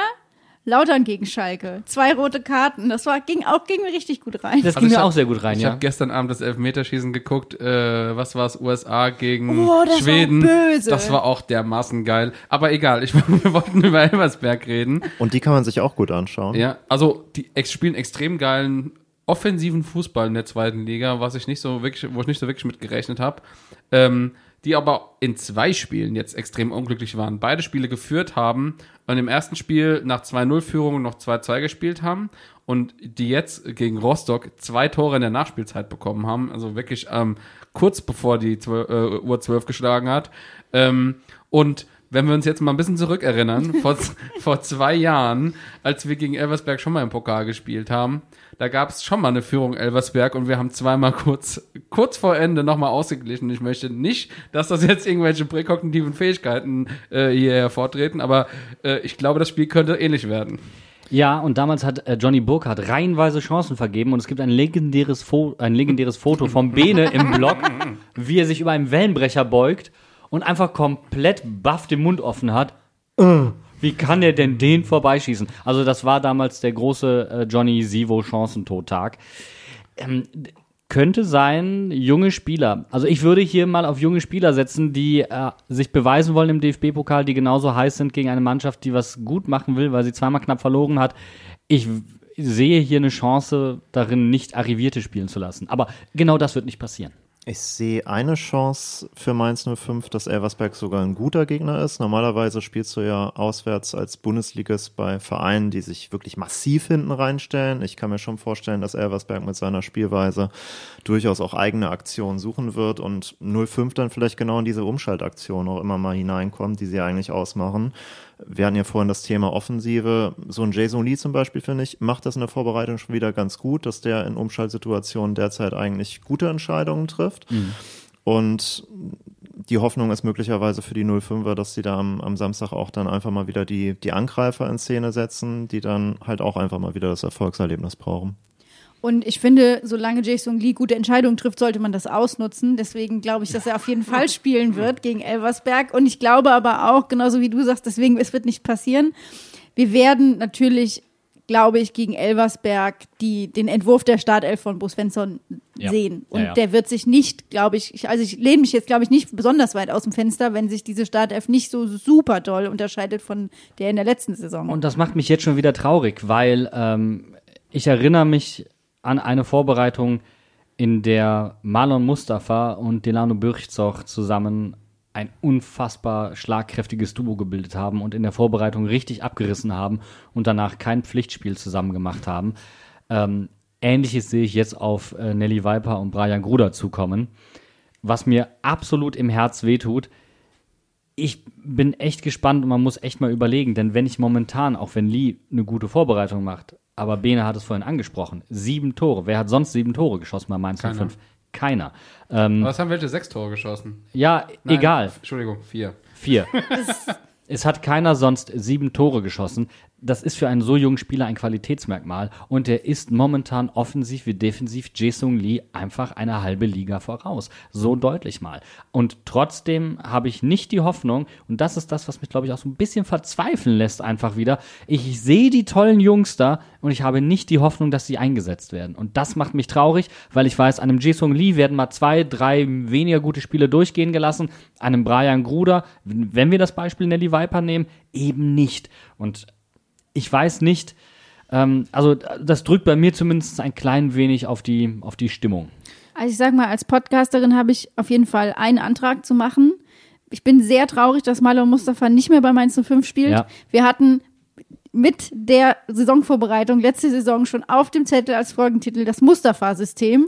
Lautern gegen Schalke. Zwei rote Karten. Das war, ging auch ging mir richtig gut rein. Das Also ging ich mir hab- auch sehr gut rein, Ich ja. habe gestern Abend das Elfmeterschießen geguckt. Äh, was war es? USA gegen Oh, das war Schweden. böse. Das war auch dermaßen geil. Aber egal, ich, wir wollten über Elversberg reden. Und die kann man sich auch gut anschauen. Ja, also die ex spielen extrem geilen offensiven Fußball in der zweiten Liga, was ich nicht so wirklich, wo ich nicht so wirklich mit gerechnet habe. Ähm, die aber in zwei Spielen jetzt extrem unglücklich waren. Beide Spiele geführt haben und im ersten Spiel nach 2-0-Führung noch 2-2 gespielt haben und die jetzt gegen Rostock zwei Tore in der Nachspielzeit bekommen haben. Also wirklich ähm, kurz bevor die 12, äh, Uhr 12 geschlagen hat. Ähm, und wenn wir uns jetzt mal ein bisschen zurückerinnern, vor, vor zwei Jahren, als wir gegen Elversberg schon mal im Pokal gespielt haben, da gab es schon mal eine Führung Elversberg und wir haben zweimal kurz, kurz vor Ende nochmal ausgeglichen. Ich möchte nicht, dass das jetzt irgendwelche präkognitiven Fähigkeiten äh, hier hervortreten, aber äh, ich glaube, das Spiel könnte ähnlich werden. Ja, und damals hat äh, Johnny Burkhardt reihenweise Chancen vergeben und es gibt ein legendäres, Fo ein legendäres Foto vom Bene im Block, wie er sich über einen Wellenbrecher beugt und einfach komplett baff den Mund offen hat. Wie kann er denn den vorbeischießen? Also das war damals der große äh, Johnny Sivo Chancentod-Tag. Ähm, könnte sein, junge Spieler. Also ich würde hier mal auf junge Spieler setzen, die äh, sich beweisen wollen im DFB-Pokal, die genauso heiß sind gegen eine Mannschaft, die was gut machen will, weil sie zweimal knapp verloren hat. Ich sehe hier eine Chance darin, nicht Arrivierte spielen zu lassen. Aber genau das wird nicht passieren. Ich sehe eine Chance für Mainz 05, dass Elversberg sogar ein guter Gegner ist. Normalerweise spielst du ja auswärts als Bundesligist bei Vereinen, die sich wirklich massiv hinten reinstellen. Ich kann mir schon vorstellen, dass Elversberg mit seiner Spielweise durchaus auch eigene Aktionen suchen wird und 05 dann vielleicht genau in diese Umschaltaktion auch immer mal hineinkommt, die sie eigentlich ausmachen. Wir hatten ja vorhin das Thema Offensive. So ein Jason Lee zum Beispiel, finde ich, macht das in der Vorbereitung schon wieder ganz gut, dass der in Umschaltsituationen derzeit eigentlich gute Entscheidungen trifft. Und die Hoffnung ist möglicherweise für die 05er, dass sie da am, am Samstag auch dann einfach mal wieder die, die Angreifer in Szene setzen, die dann halt auch einfach mal wieder das Erfolgserlebnis brauchen. Und ich finde, solange Jason Lee gute Entscheidungen trifft, sollte man das ausnutzen. Deswegen glaube ich, dass er auf jeden Fall spielen wird gegen Elversberg. Und ich glaube aber auch, genauso wie du sagst, deswegen, es wird nicht passieren. Wir werden natürlich, glaube ich, gegen Elversberg die, den Entwurf der Startelf von Bo Svensson Ja. sehen. Und Ja, ja. der wird sich nicht, glaube ich, ich, also ich lehne mich jetzt, glaube ich, nicht besonders weit aus dem Fenster, wenn sich diese Startelf nicht so super doll unterscheidet von der in der letzten Saison. Und das macht mich jetzt schon wieder traurig, weil ähm, ich erinnere mich an eine Vorbereitung, in der Marlon Mustafa und Delano Bürchzoch zusammen ein unfassbar schlagkräftiges Duo gebildet haben und in der Vorbereitung richtig abgerissen haben und danach kein Pflichtspiel zusammen gemacht haben. Ähm, Ähnliches sehe ich jetzt auf äh, Nelly Viper und Brian Gruder zukommen, was mir absolut im Herz wehtut ich bin echt gespannt und man muss echt mal überlegen, denn wenn ich momentan, auch wenn Lee eine gute Vorbereitung macht, aber Bene hat es vorhin angesprochen, sieben Tore. Wer hat sonst sieben Tore geschossen bei Mainz Keiner. 05? Keiner. Ähm, Was haben welche? Sechs Tore geschossen? ja, Nein, egal. Entschuldigung, vier. Vier. es hat keiner sonst sieben Tore geschossen. Das ist für einen so jungen Spieler ein Qualitätsmerkmal und er ist momentan offensiv wie defensiv Jason Lee einfach eine halbe Liga voraus. So deutlich mal. Und trotzdem habe ich nicht die Hoffnung, und das ist das, was mich, glaube ich, auch so ein bisschen verzweifeln lässt, einfach wieder. Ich sehe die tollen Jungs da und ich habe nicht die Hoffnung, dass sie eingesetzt werden. Und das macht mich traurig, weil ich weiß, einem Jason Lee werden mal zwei, drei weniger gute Spiele durchgehen gelassen, einem Brian Gruder, wenn wir das Beispiel Nelly Viper nehmen, eben nicht. Und ich weiß nicht, ähm, also das drückt bei mir zumindest ein klein wenig auf die, auf die Stimmung. Also ich sag mal, als Podcasterin habe ich auf jeden Fall einen Antrag zu machen. Ich bin sehr traurig, dass Marlon Mustafa nicht mehr bei Mainz 05 spielt. Ja. Wir hatten mit der Saisonvorbereitung letzte Saison schon auf dem Zettel als Folgentitel das Mustafa-System.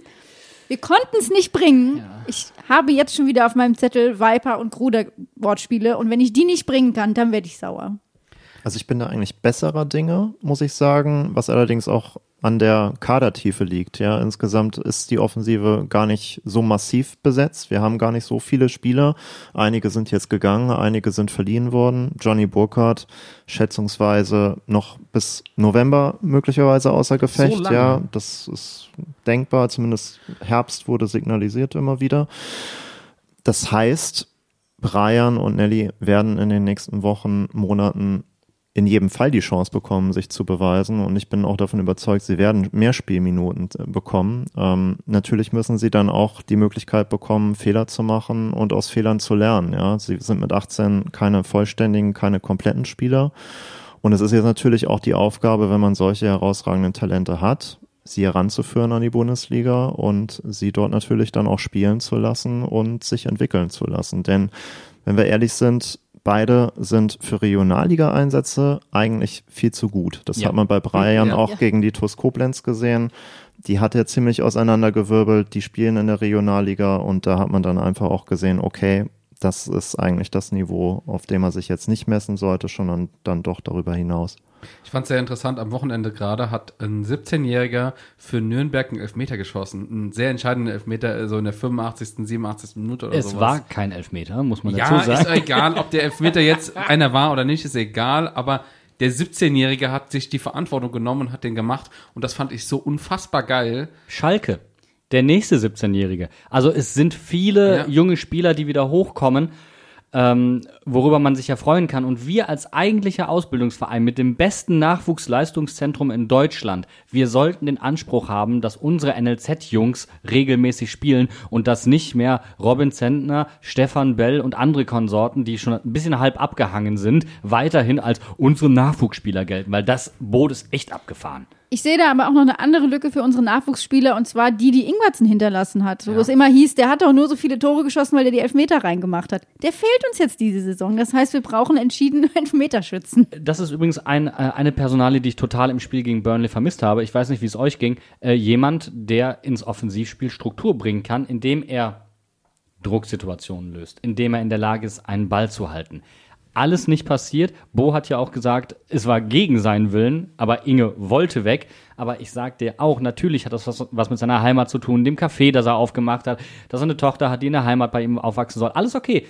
Wir konnten es nicht bringen. Ich habe jetzt schon wieder auf meinem Zettel Viper und Gruder Wortspiele und wenn ich die nicht bringen kann, dann werde ich sauer. Also ich bin da eigentlich besserer Dinge, muss ich sagen, was allerdings auch an der Kadertiefe liegt. Ja, insgesamt ist die Offensive gar nicht so massiv besetzt. Wir haben gar nicht so viele Spieler. Einige sind jetzt gegangen, einige sind verliehen worden. Johnny Burkhardt schätzungsweise noch bis November möglicherweise außer Gefecht. lange? ja, das ist denkbar. Zumindest Herbst wurde signalisiert immer wieder. Das heißt, Brian und Nelly werden in den nächsten Wochen, Monaten in jedem Fall die Chance bekommen, sich zu beweisen. Und ich bin auch davon überzeugt, sie werden mehr Spielminuten äh, bekommen. Ähm, natürlich müssen sie dann auch die Möglichkeit bekommen, Fehler zu machen und aus Fehlern zu lernen. Ja, sie sind mit 18 keine vollständigen, keine kompletten Spieler. Und es ist jetzt natürlich auch die Aufgabe, wenn man solche herausragenden Talente hat, sie heranzuführen an die Bundesliga und sie dort natürlich dann auch spielen zu lassen und sich entwickeln zu lassen. Denn wenn wir ehrlich sind, beide sind für Regionalliga-Einsätze eigentlich viel zu gut. Das Ja. hat man bei Brian Ja. auch gegen die TuS Koblenz gesehen. Die hat er ziemlich auseinandergewirbelt. Die spielen in der Regionalliga und da hat man dann einfach auch gesehen, okay, das ist eigentlich das Niveau, auf dem er sich jetzt nicht messen sollte, sondern dann doch darüber hinaus. Ich fand es sehr interessant, am Wochenende gerade hat ein 17-Jähriger für Nürnberg einen Elfmeter geschossen. Einen sehr entscheidenden Elfmeter, äh, so in der 85., 87. Minute oder Es sowas. war kein Elfmeter, muss man Ja, dazu ist sagen. egal, ob der Elfmeter jetzt einer war oder nicht, ist egal, aber der 17-Jährige hat sich die Verantwortung genommen und hat den gemacht und das fand ich so unfassbar geil. Schalke, der nächste 17-Jährige. Also es sind viele Ja. junge Spieler, die wieder hochkommen, ähm, worüber man sich ja freuen kann. Und wir als eigentlicher Ausbildungsverein mit dem besten Nachwuchsleistungszentrum in Deutschland, wir sollten den Anspruch haben, dass unsere NLZ-Jungs regelmäßig spielen und dass nicht mehr Robin Zentner, Stefan Bell und andere Konsorten, die schon ein bisschen halb abgehangen sind, weiterhin als unsere Nachwuchsspieler gelten, weil das Boot ist echt abgefahren. Ich sehe da aber auch noch eine andere Lücke für unsere Nachwuchsspieler und zwar die, die Ingwertsen hinterlassen hat. Wo es immer hieß, der hat doch nur so viele Tore geschossen, weil der die Elfmeter reingemacht hat. Der fehlt uns jetzt diese Saison. Das heißt, wir brauchen entschieden Elfmeterschützen. Das ist übrigens ein, äh, eine Personalie, die ich total im Spiel gegen Burnley vermisst habe. Ich weiß nicht, wie es euch ging. Äh, jemand, der ins Offensivspiel Struktur bringen kann, indem er Drucksituationen löst, indem er in der Lage ist, einen Ball zu halten. Alles nicht passiert. Bo hat ja auch gesagt, es war gegen seinen Willen, aber Inge wollte weg. Aber ich sag dir auch, natürlich hat das was, was mit seiner Heimat zu tun, dem Café, das er aufgemacht hat, dass er eine Tochter hat, die in der Heimat bei ihm aufwachsen soll. Alles okay.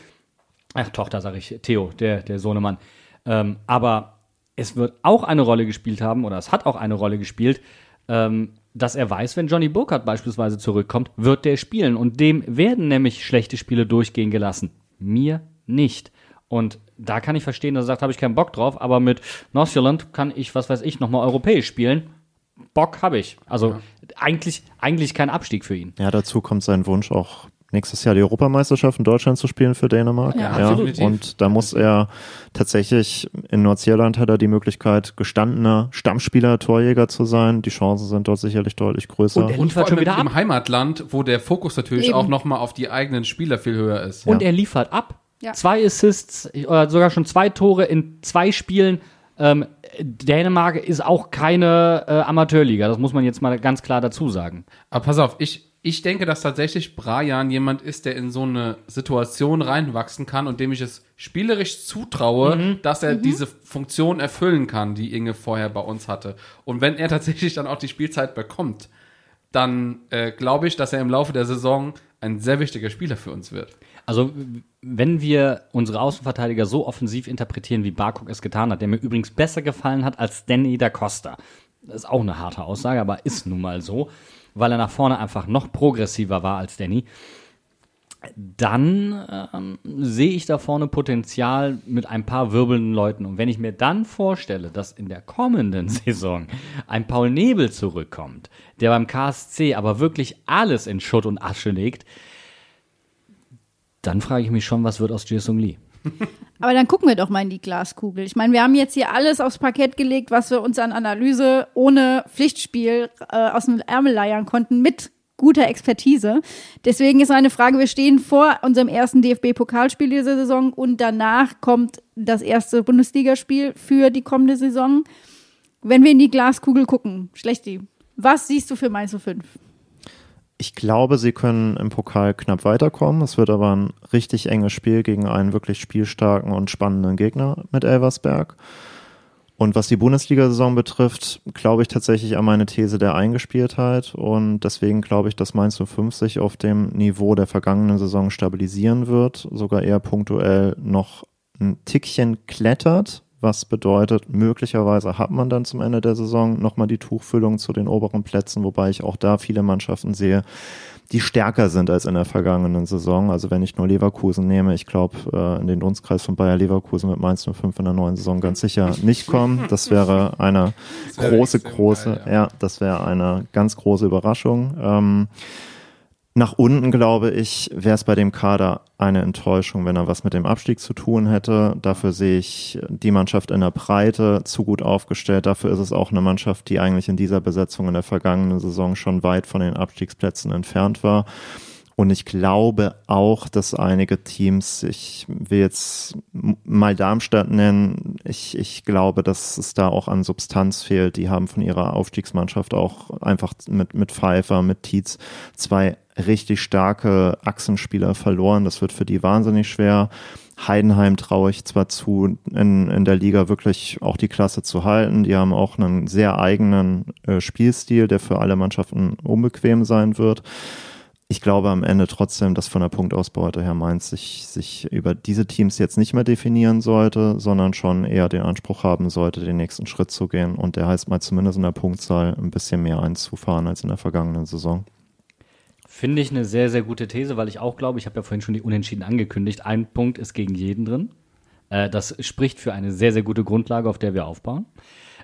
Ach, Tochter, sage ich, Theo, der, der Sohnemann. Ähm, aber es wird auch eine Rolle gespielt haben, oder es hat auch eine Rolle gespielt, ähm, dass er weiß, wenn Johnny Burkhardt beispielsweise zurückkommt, wird der spielen. Und dem werden nämlich schlechte Spiele durchgehen gelassen. Mir nicht. Und da kann ich verstehen, dass er sagt, habe ich keinen Bock drauf, aber mit Northfield kann ich, was weiß ich, nochmal europäisch spielen. Bock habe ich. Also eigentlich, eigentlich kein Abstieg für ihn. Ja, dazu kommt sein Wunsch auch nächstes Jahr die Europameisterschaft in Deutschland zu spielen für Dänemark. Ja, definitiv. Und da muss er tatsächlich, in Nordirland hat er die Möglichkeit, gestandener Stammspieler, Torjäger zu sein. Die Chancen sind dort sicherlich deutlich größer. Und Und liefert vor schon allem wieder im ab. Heimatland, wo der Fokus natürlich Eben. auch nochmal auf die eigenen Spieler viel höher ist. Und er liefert ab. Ja. Zwei Assists, oder sogar schon zwei Tore in zwei Spielen. Ähm, Dänemark ist auch keine äh, Amateurliga, das muss man jetzt mal ganz klar dazu sagen. Aber pass auf, ich, ich denke, dass tatsächlich Brian jemand ist, der in so eine Situation reinwachsen kann und dem ich es spielerisch zutraue, dass er diese Funktion erfüllen kann, die Inge vorher bei uns hatte. Und wenn er tatsächlich dann auch die Spielzeit bekommt, dann äh, glaube ich, dass er im Laufe der Saison ein sehr wichtiger Spieler für uns wird. Also, wenn wir unsere Außenverteidiger so offensiv interpretieren, wie Barkok es getan hat, der mir übrigens besser gefallen hat als Danny da Costa. Das ist auch eine harte Aussage, aber ist nun mal so, weil er nach vorne einfach noch progressiver war als Danny. Dann ähm, sehe ich da vorne Potenzial mit ein paar wirbelnden Leuten. Und wenn ich mir dann vorstelle, dass in der kommenden Saison ein Paul Nebel zurückkommt, der beim KSC aber wirklich alles in Schutt und Asche legt, dann frage ich mich schon, was wird aus Jason Lee? Aber dann gucken wir doch mal in die Glaskugel. Ich meine, wir haben jetzt hier alles aufs Parkett gelegt, was wir uns an Analyse ohne Pflichtspiel äh, aus dem Ärmel leiern konnten, mit guter Expertise. Deswegen ist eine Frage, wir stehen vor unserem ersten DFB-Pokalspiel dieser Saison und danach kommt das erste Bundesligaspiel für die kommende Saison. Wenn wir in die Glaskugel gucken, Schlechti, was siehst du für Mainz 05? Ich glaube, sie können im Pokal knapp weiterkommen. Es wird aber ein richtig enges Spiel gegen einen wirklich spielstarken und spannenden Gegner mit Elversberg. Und was die Bundesliga-Saison betrifft, glaube ich tatsächlich an meine These der Eingespieltheit. Und deswegen glaube ich, dass Mainz 05 sich auf dem Niveau der vergangenen Saison stabilisieren wird, sogar eher punktuell noch ein Tickchen klettert, was bedeutet, möglicherweise hat man dann zum Ende der Saison nochmal die Tuchfüllung zu den oberen Plätzen, wobei ich auch da viele Mannschaften sehe, die stärker sind als in der vergangenen Saison. Also wenn ich nur Leverkusen nehme, ich glaube, äh, in den Dunstkreis von Bayer Leverkusen mit Mainz 05 in der neuen Saison ganz sicher nicht kommen. Das wäre eine Das wäre große, große, geil, ja. ja, das wäre eine ganz große Überraschung. Ähm, nach unten, glaube ich, wäre es bei dem Kader eine Enttäuschung, wenn er was mit dem Abstieg zu tun hätte. Dafür sehe ich die Mannschaft in der Breite zu gut aufgestellt. Dafür ist es auch eine Mannschaft, die eigentlich in dieser Besetzung in der vergangenen Saison schon weit von den Abstiegsplätzen entfernt war. Und ich glaube auch, dass einige Teams, ich will jetzt mal Darmstadt nennen, ich, ich glaube, dass es da auch an Substanz fehlt. Die haben von ihrer Aufstiegsmannschaft auch einfach mit, mit Pfeiffer, mit Tietz zwei richtig starke Achsenspieler verloren. Das wird für die wahnsinnig schwer. Heidenheim traue ich zwar zu, in, in der Liga wirklich auch die Klasse zu halten. Die haben auch einen sehr eigenen äh, Spielstil, der für alle Mannschaften unbequem sein wird ich glaube am Ende trotzdem, dass von der Punktausbeute her Mainz sich, sich über diese Teams jetzt nicht mehr definieren sollte, sondern schon eher den Anspruch haben sollte, den nächsten Schritt zu gehen. Und der heißt mal zumindest in der Punktzahl ein bisschen mehr einzufahren als in der vergangenen Saison. Finde ich eine sehr, sehr gute These, weil ich auch glaube, ich habe ja vorhin schon die Unentschieden angekündigt, ein Punkt ist gegen jeden drin. Äh, das spricht für eine sehr, sehr gute Grundlage, auf der wir aufbauen.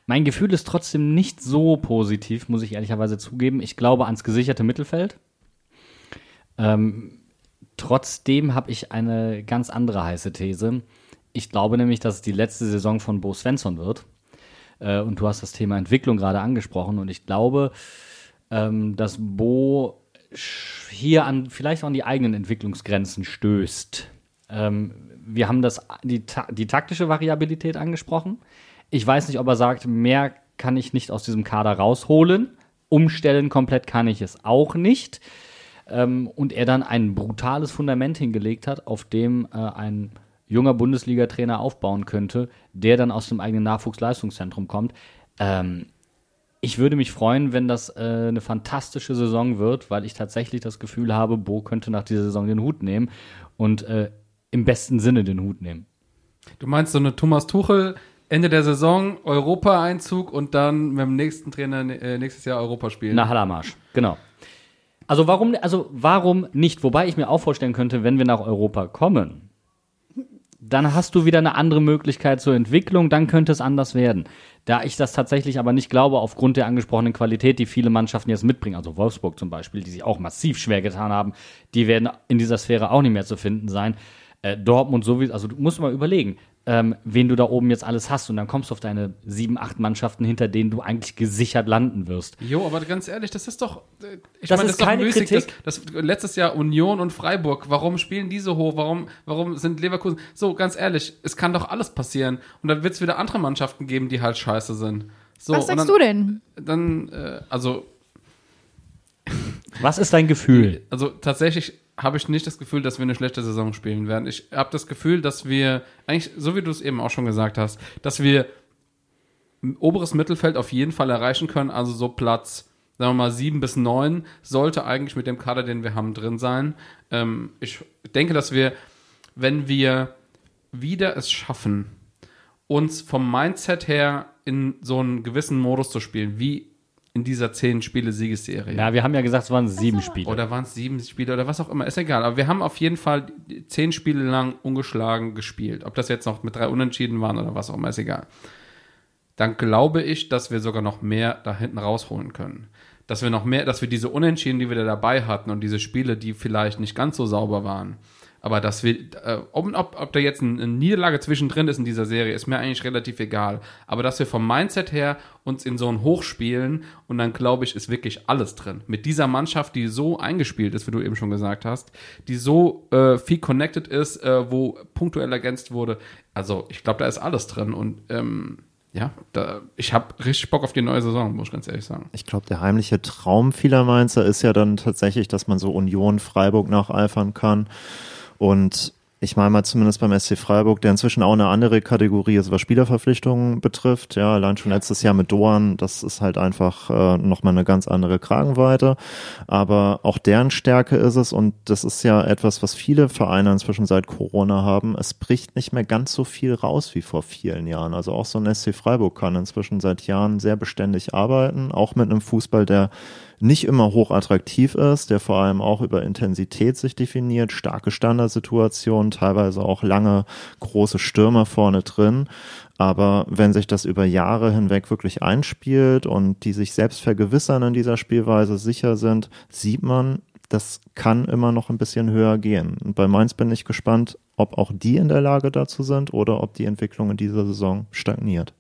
Mein Gefühl ist trotzdem nicht so positiv, muss ich ehrlicherweise zugeben. Ich glaube ans gesicherte Mittelfeld. Ähm, trotzdem habe ich eine ganz andere heiße These. Ich glaube nämlich, dass es die letzte Saison von Bo Svensson wird. Äh, und du hast das Thema Entwicklung gerade angesprochen. Und ich glaube, ähm, dass Bo hier an vielleicht auch an die eigenen Entwicklungsgrenzen stößt. Ähm, wir haben das, die, die taktische Variabilität angesprochen. Ich weiß nicht, ob er sagt, mehr kann ich nicht aus diesem Kader rausholen. Umstellen komplett kann ich es auch nicht. Ähm, und er dann ein brutales Fundament hingelegt hat, auf dem äh, ein junger Bundesliga-Trainer aufbauen könnte, der dann aus dem eigenen Nachwuchsleistungszentrum kommt. Ähm, ich würde mich freuen, wenn das äh, eine fantastische Saison wird, weil ich tatsächlich das Gefühl habe, Bo könnte nach dieser Saison den Hut nehmen und äh, im besten Sinne den Hut nehmen. Du meinst so eine Thomas Tuchel Ende der Saison Europa-Einzug und dann mit dem nächsten Trainer äh, nächstes Jahr Europa spielen. Nach Hallamarsch, genau. Also warum, also warum nicht? Wobei ich mir auch vorstellen könnte, wenn wir nach Europa kommen, dann hast du wieder eine andere Möglichkeit zur Entwicklung, dann könnte es anders werden. Da ich das tatsächlich aber nicht glaube, aufgrund der angesprochenen Qualität, die viele Mannschaften jetzt mitbringen, also Wolfsburg zum Beispiel, die sich auch massiv schwer getan haben, die werden in dieser Sphäre auch nicht mehr zu finden sein. Äh, Dortmund sowieso, also du musst mal überlegen, ähm, wen du da oben jetzt alles hast und dann kommst du auf deine sieben, acht Mannschaften, hinter denen du eigentlich gesichert landen wirst. Jo, aber ganz ehrlich, das ist doch. äh, Ich Das meine, ist doch keine müßig, Kritik. Das, das, letztes Jahr Union und Freiburg. Warum spielen die so hoch? Warum, warum sind Leverkusen. So, ganz ehrlich, es kann doch alles passieren. Und dann wird es wieder andere Mannschaften geben, die halt scheiße sind. So, Was sagst dann, du denn? Dann, äh, also, Was ist dein Gefühl? also tatsächlich habe ich nicht das Gefühl, dass wir eine schlechte Saison spielen werden. Ich habe das Gefühl, dass wir, eigentlich, so wie du es eben auch schon gesagt hast, dass wir oberes Mittelfeld auf jeden Fall erreichen können, also so Platz sagen wir mal sieben bis neun, sollte eigentlich mit dem Kader, den wir haben, drin sein. Ähm, ich denke, dass wir, wenn wir wieder es schaffen, uns vom Mindset her in so einen gewissen Modus zu spielen, wie in dieser zehn Spiele Siegesserie. Ja, wir haben ja gesagt, es waren sieben Spiele. Oder waren es sieben Spiele oder was auch immer, ist egal. Aber wir haben auf jeden Fall zehn Spiele lang ungeschlagen gespielt. Ob das jetzt noch mit drei Unentschieden waren oder was auch immer, ist egal. Dann glaube ich, dass wir sogar noch mehr da hinten rausholen können. Dass wir noch mehr, dass wir diese Unentschieden, die wir da dabei hatten und diese Spiele, die vielleicht nicht ganz so sauber waren, aber dass wir, äh, ob, ob, ob da jetzt ein- eine Niederlage zwischendrin ist in dieser Serie, ist mir eigentlich relativ egal. Aber dass wir vom Mindset her uns in so ein Hoch spielen und dann glaube ich, ist wirklich alles drin. Mit dieser Mannschaft, die so eingespielt ist, wie du eben schon gesagt hast, die so äh, viel connected ist, äh, wo punktuell ergänzt wurde. Also ich glaube, da ist alles drin und ähm, ja, da, ich habe richtig Bock auf die neue Saison, muss ich ganz ehrlich sagen. Ich glaube, der heimliche Traum vieler Mainzer ist ja dann tatsächlich, dass man so Union Freiburg nacheifern kann. Und ich meine mal zumindest beim SC Freiburg, der inzwischen auch eine andere Kategorie ist, was Spielerverpflichtungen betrifft. Ja, allein schon letztes Jahr mit Doan, das ist halt einfach äh, nochmal eine ganz andere Kragenweite. Aber auch deren Stärke ist es und das ist ja etwas, was viele Vereine inzwischen seit Corona haben. Es bricht nicht mehr ganz so viel raus wie vor vielen Jahren. Also auch so ein SC Freiburg kann inzwischen seit Jahren sehr beständig arbeiten, auch mit einem Fußball, der nicht immer hoch attraktiv ist, der vor allem auch über Intensität sich definiert, starke Standardsituationen, teilweise auch lange große Stürmer vorne drin. Aber wenn sich das über Jahre hinweg wirklich einspielt und die sich selbst vergewissern in dieser Spielweise sicher sind, sieht man, das kann immer noch ein bisschen höher gehen. Und bei Mainz bin ich gespannt, ob auch die in der Lage dazu sind oder ob die Entwicklung in dieser Saison stagniert.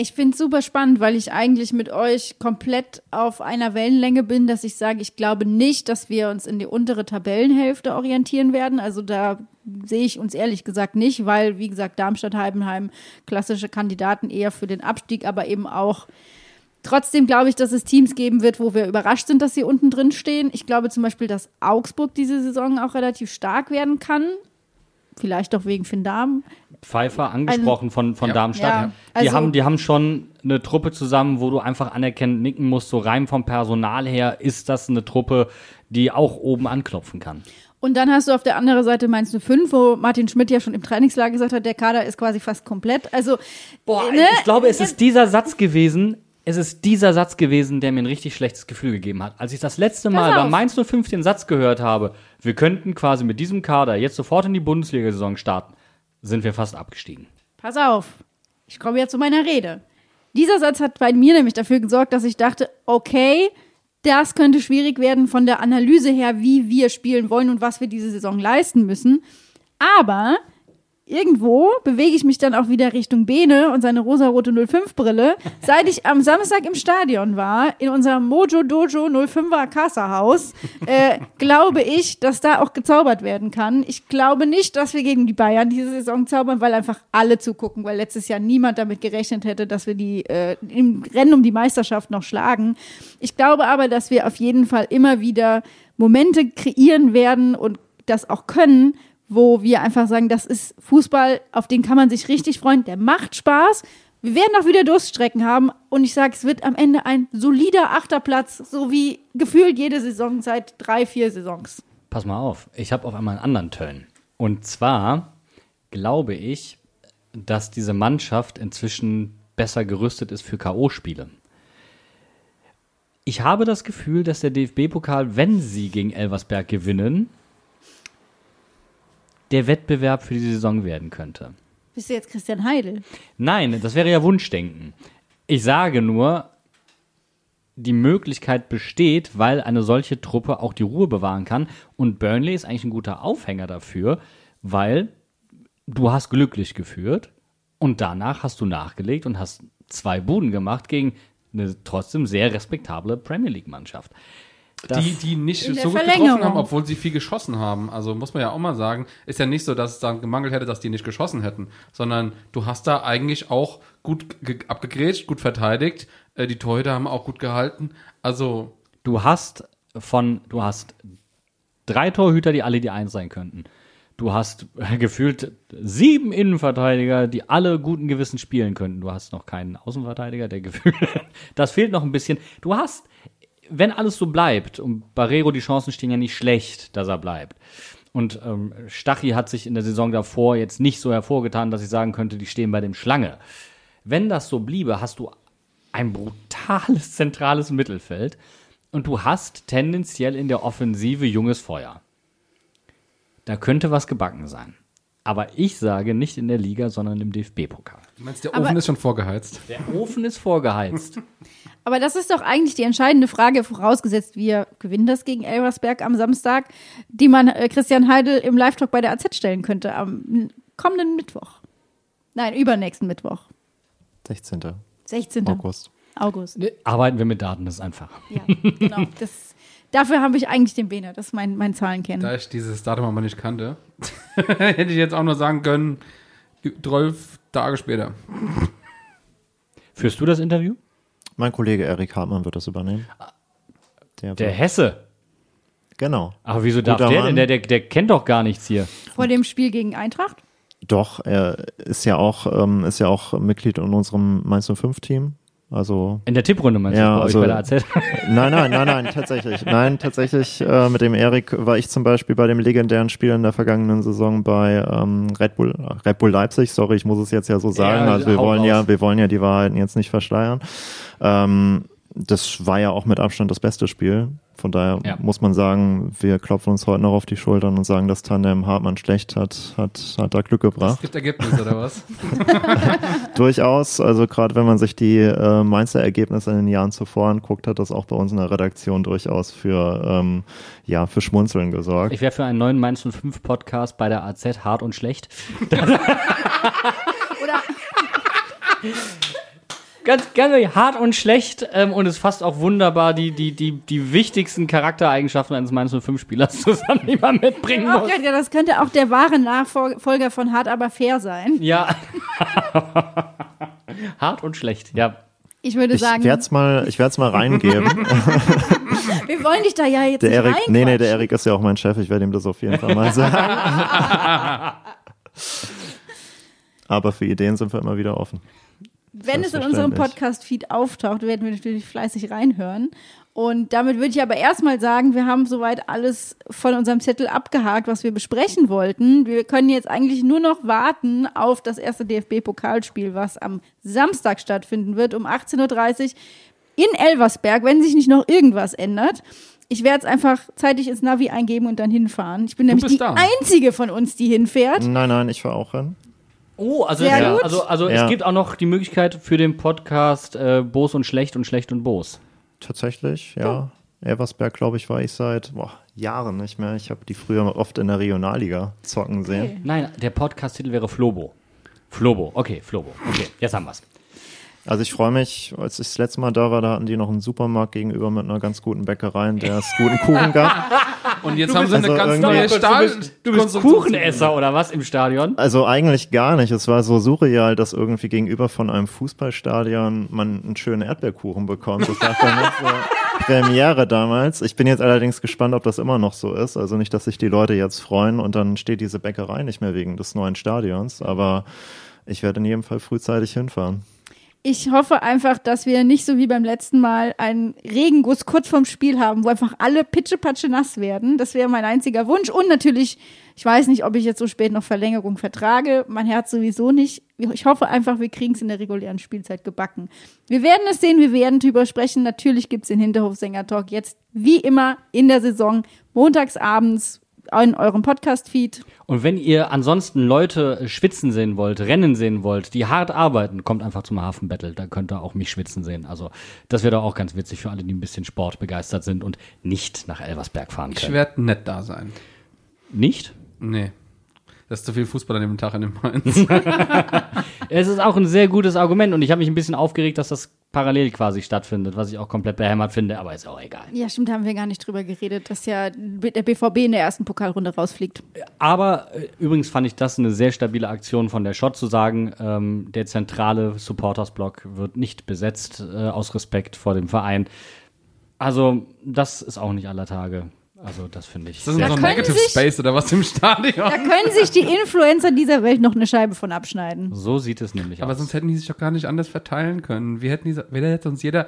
Ich finde es super spannend, weil ich eigentlich mit euch komplett auf einer Wellenlänge bin, dass ich sage, ich glaube nicht, dass wir uns in die untere Tabellenhälfte orientieren werden. Also da sehe ich uns ehrlich gesagt nicht, weil, wie gesagt, Darmstadt, Heidenheim, klassische Kandidaten eher für den Abstieg, aber eben auch Trotzdem glaube ich, dass es Teams geben wird, wo wir überrascht sind, dass sie unten drin stehen. Ich glaube zum Beispiel, dass Augsburg diese Saison auch relativ stark werden kann. Vielleicht auch wegen Finn Dahm. Pfeiffer angesprochen von, von Ja. Darmstadt. Ja, die, also- haben, die haben schon eine Truppe zusammen, wo du einfach anerkennend nicken musst, so rein vom Personal her ist das eine Truppe, die auch oben anklopfen kann. Und dann hast du auf der anderen Seite Mainz 05, wo Martin Schmidt ja schon im Trainingslager gesagt hat, der Kader ist quasi fast komplett. Also, Boah, ne? ich glaube, es ist dieser Satz gewesen, es ist dieser Satz gewesen, der mir ein richtig schlechtes Gefühl gegeben hat. Als ich das letzte Mal bei Mainz 05 den Satz gehört habe, wir könnten quasi mit diesem Kader jetzt sofort in die Bundesliga-Saison starten, sind wir fast abgestiegen. Pass auf, ich komme jetzt zu meiner Rede. Dieser Satz hat bei mir nämlich dafür gesorgt, dass ich dachte, okay, das könnte schwierig werden von der Analyse her, wie wir spielen wollen und was wir diese Saison leisten müssen. Aber irgendwo bewege ich mich dann auch wieder Richtung Bene und seine rosarote 05-Brille. Seit ich am Samstag im Stadion war, in unserem Mojo Dojo 05er Kassahaus, äh, glaube ich, dass da auch gezaubert werden kann. Ich glaube nicht, dass wir gegen die Bayern diese Saison zaubern, weil einfach alle zugucken, weil letztes Jahr niemand damit gerechnet hätte, dass wir die äh, im Rennen um die Meisterschaft noch schlagen. Ich glaube aber, dass wir auf jeden Fall immer wieder Momente kreieren werden und das auch können, wo wir einfach sagen, das ist Fußball, auf den kann man sich richtig freuen, der macht Spaß. Wir werden auch wieder Durststrecken haben und ich sage, es wird am Ende ein solider Achterplatz, so wie gefühlt jede Saison seit drei, vier Saisons. Pass mal auf, ich habe auf einmal einen anderen Turn. Und zwar glaube ich, dass diese Mannschaft inzwischen besser gerüstet ist für K.O.-Spiele. Ich habe das Gefühl, dass der DFB-Pokal, wenn sie gegen Elversberg gewinnen, der Wettbewerb für die Saison werden könnte. Bist du jetzt Christian Heidel? Nein, das wäre ja Wunschdenken. Ich sage nur, die Möglichkeit besteht, weil eine solche Truppe auch die Ruhe bewahren kann. Und Burnley ist eigentlich ein guter Aufhänger dafür, weil du hast glücklich geführt und danach hast du nachgelegt und hast zwei Buden gemacht gegen eine trotzdem sehr respektable Premier League-Mannschaft. Die, die nicht so gut getroffen haben, obwohl sie viel geschossen haben. Also muss man ja auch mal sagen, ist ja nicht so, dass es dann gemangelt hätte, dass die nicht geschossen hätten, sondern du hast da eigentlich auch gut ge- abgegrätscht, gut verteidigt. Äh, die Torhüter haben auch gut gehalten. Also Du hast von, du hast drei Torhüter, die alle die Eins sein könnten. Du hast gefühlt sieben Innenverteidiger, die alle guten Gewissen spielen könnten. Du hast noch keinen Außenverteidiger, der gefühlt, das fehlt noch ein bisschen. Du hast wenn alles so bleibt, und Barrero, die Chancen stehen ja nicht schlecht, dass er bleibt. Und ähm, Stachy hat sich in der Saison davor jetzt nicht so hervorgetan, dass ich sagen könnte, die stehen bei dem Schlange. Wenn das so bliebe, hast du ein brutales zentrales Mittelfeld und du hast tendenziell in der Offensive junges Feuer. Da könnte was gebacken sein. Aber ich sage nicht in der Liga, sondern im DFB-Pokal. Du meinst, der Aber- Ofen ist schon vorgeheizt? Der Ofen ist vorgeheizt. Aber das ist doch eigentlich die entscheidende Frage, vorausgesetzt wir gewinnen das gegen Elversberg am Samstag, die man äh, Christian Heidel im Live-Talk bei der AZ stellen könnte am kommenden Mittwoch. Nein, übernächsten Mittwoch. 16. 16. August. August. Arbeiten wir mit Daten, das ist einfach. Ja, genau. Das, dafür habe ich eigentlich den Bene, das ist mein, mein Zahlenkennen. Da ich dieses Datum aber nicht kannte, hätte ich jetzt auch nur sagen können, zwölf Tage später. Führst du das Interview? Mein Kollege Erik Hartmann wird das übernehmen. Der, Der wird- Hesse. genau. Aber wieso darf Guter der Mann. denn? Der, der, der kennt doch gar nichts hier. Vor dem Spiel gegen Eintracht. Doch, er ist ja auch, ähm, ist ja auch Mitglied in unserem Mainz 05 Team. Also In der Tipprunde meinst Ja, du also- bei der AZ? Nein, nein, nein, nein, tatsächlich. Nein, tatsächlich, äh, mit dem Erik war ich zum Beispiel bei dem legendären Spiel in der vergangenen Saison bei ähm, Red Bull, Red Bull Leipzig, sorry, ich muss es jetzt ja so sagen. Ja, also wir wollen raus. ja, wir wollen ja die Wahrheiten jetzt nicht verschleiern. Ähm, das war ja auch mit Abstand das beste Spiel. Von daher Ja. muss man sagen, wir klopfen uns heute noch auf die Schultern und sagen, dass Tandem Hartmann schlecht hat, hat, hat da Glück Es gebracht. gibt Ergebnisse oder was? Durchaus, also gerade wenn man sich die äh, Mainzer Ergebnisse in den Jahren zuvor anguckt, hat das auch bei uns in der Redaktion durchaus für, ähm, ja, für Schmunzeln gesorgt. Ich wäre für einen neuen Mainz 05 Podcast bei der AZ hart und schlecht. Oder Ganz, ganz hart und schlecht ähm, und es fasst auch wunderbar die, die, die, die wichtigsten Charaktereigenschaften eines Mainz 05 Spielers zusammen, die man mitbringen auch, muss. ja, das könnte auch der wahre Nachfolger von Hart aber fair sein. Ja. hart und schlecht, ja. Ich würde Ich sagen, werde es mal, ich werd's mal reingeben. wir wollen dich da ja jetzt Der nicht Erik, nee, nee, der. Erik ist ja auch mein Chef, ich werde ihm das auf jeden Fall mal sagen. Aber für Ideen sind wir immer wieder offen. Wenn es in unserem. Podcast-Feed auftaucht, werden wir natürlich fleißig reinhören. Und damit würde ich aber erstmal sagen, wir haben soweit alles von unserem Zettel abgehakt, was wir besprechen wollten. Wir können jetzt eigentlich nur noch warten auf das erste DFB-Pokalspiel, was am Samstag stattfinden wird, um 18.30 Uhr in Elversberg, wenn sich nicht noch irgendwas ändert. Ich werde es einfach zeitig ins Navi eingeben und dann hinfahren. Ich bin nämlich die da. einzige von uns, die hinfährt. Nein, nein, ich fahre auch hin. Oh, also, Sehr ja, gut. also, also Ja. es gibt auch noch die Möglichkeit für den Podcast äh, Bos und Schlecht und Schlecht und Bos. Tatsächlich, ja. Elversberg, glaube ich, war ich seit boah, Jahren nicht mehr. Ich habe die früher oft in der Regionalliga zocken sehen. Nein, der Podcast-Titel wäre Flobo. Flobo, okay, Flobo. Okay, jetzt haben wir's. Also ich freue mich, als ich das letzte Mal da war, da hatten die noch einen Supermarkt gegenüber mit einer ganz guten Bäckerei, in der es guten Kuchen gab. Und jetzt haben sie eine also ganz irgendwie- neue Du Stahl. Du bist Kuchenesser oder was im Stadion? Also eigentlich gar nicht. Es war so surreal, dass irgendwie gegenüber von einem Fußballstadion man einen schönen Erdbeerkuchen bekommt. Das war für mich so Premiere damals. Ich bin jetzt allerdings gespannt, ob das immer noch so ist. Also nicht, dass sich die Leute jetzt freuen und dann steht diese Bäckerei nicht mehr wegen des neuen Stadions. Aber ich werde in jedem Fall frühzeitig hinfahren. Ich hoffe einfach, dass wir nicht so wie beim letzten Mal einen Regenguss kurz vorm Spiel haben, wo einfach alle pitschepatsche nass werden. Das wäre mein einziger Wunsch. Und natürlich, ich weiß nicht, ob ich jetzt so spät noch Verlängerung vertrage. Mein Herz sowieso nicht. Ich hoffe einfach, wir kriegen es in der regulären Spielzeit gebacken. Wir werden es sehen, wir werden drüber sprechen. Natürlich gibt es den Hinterhofsänger-Talk jetzt wie immer in der Saison, montags abends in eurem Podcast-Feed. Und wenn ihr ansonsten Leute schwitzen sehen wollt, rennen sehen wollt, die hart arbeiten, kommt einfach zum Hafen Battle. Da könnt ihr auch mich schwitzen sehen. Also das wäre doch auch ganz witzig für alle, die ein bisschen sportbegeistert sind und nicht nach Elversberg fahren Ich können. werde nett da sein. Nicht? Nee. Das ist zu viel Fußball an dem Tag in dem Mainz. Es ist auch ein sehr gutes Argument und ich habe mich ein bisschen aufgeregt, dass das parallel quasi stattfindet, was ich auch komplett behämmert finde, aber ist auch egal. Ja, stimmt, haben wir gar nicht drüber geredet, dass ja der BVB in der ersten Pokalrunde rausfliegt. Aber äh, übrigens fand ich das eine sehr stabile Aktion von der Schott zu sagen, ähm, der zentrale Supporters-Block wird nicht besetzt äh, aus Respekt vor dem Verein. Also das ist auch nicht aller Tage. Also das finde ich. Das ist so ein Negative sich- Space oder was im Stadion. Da können sich die Influencer dieser Welt noch eine Scheibe von abschneiden. so sieht es nämlich Aber aus. sonst hätten die sich doch gar nicht anders verteilen können. Wir hätten diese, wir hätte uns jeder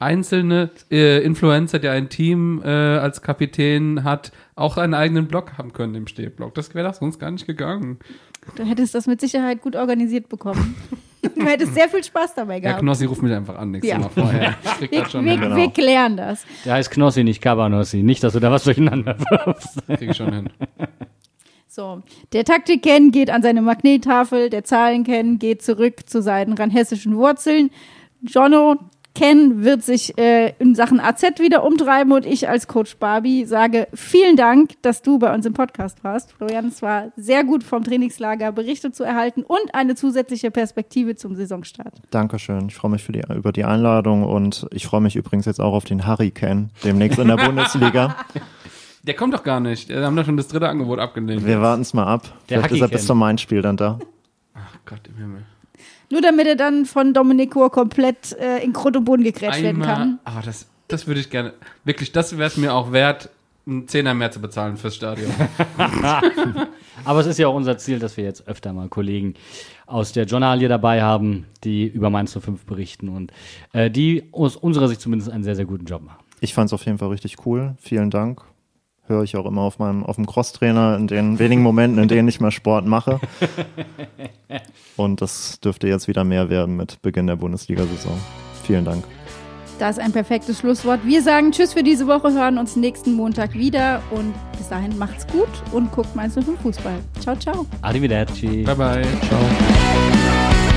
einzelne äh, Influencer, der ein Team äh, als Kapitän hat, auch einen eigenen Blog haben können im Stehblock. Das wäre das sonst gar nicht gegangen. Du hättest das mit Sicherheit gut organisiert bekommen. du hättest sehr viel Spaß dabei Ja, gehabt. Knossi ruft mich einfach an, nächstes Ja. Mal vorher. Ich krieg wir, das schon wir, hin. Genau. wir klären das. Der heißt Knossi, nicht Cabanossi. Nicht, dass du da was durcheinander wirfst. Krieg ich schon hin. So, der Taktik-Ken geht an seine Magnettafel, der Zahlen-Ken geht zurück zu seinen rheinhessischen Wurzeln. Jono Ken wird sich äh, in Sachen AZ wieder umtreiben und ich als Coach Barbie sage vielen Dank, dass du bei uns im Podcast warst. Florian, es war sehr gut vom Trainingslager Berichte zu erhalten und eine zusätzliche Perspektive zum Saisonstart. Dankeschön. Ich freue mich für die, über die Einladung und ich freue mich übrigens jetzt auch auf den Hurricane demnächst in der Bundesliga. Der kommt doch gar nicht. Wir haben doch schon das dritte Angebot abgelehnt. Wir warten es mal ab. Der Vielleicht ist er bis zum Main-Spiel dann da. Ach Gott im Himmel. Nur damit er dann von Dominik Kohr komplett äh, in Grund und Boden gegrätscht werden kann. Aber das, das würde ich gerne. Wirklich, das wäre es mir auch wert, einen Zehner mehr zu bezahlen fürs Stadion. Aber es ist ja auch unser Ziel, dass wir jetzt öfter mal Kollegen aus der Journalie dabei haben, die über Mainz 05 berichten und äh, die aus unserer Sicht zumindest einen sehr, sehr guten Job machen. Ich fand es auf jeden Fall richtig cool. Vielen Dank. Höre ich auch immer auf meinem auf dem Crosstrainer in den wenigen Momenten, in denen ich mal Sport mache. Und das dürfte jetzt wieder mehr werden mit Beginn der Bundesliga-Saison. Vielen Dank. Das ist ein perfektes Schlusswort. Wir sagen Tschüss für diese Woche, hören uns nächsten Montag wieder und bis dahin macht's gut und guckt Mainz 05 Fußball. Ciao, ciao. Arrivederci. bye bye. Ciao.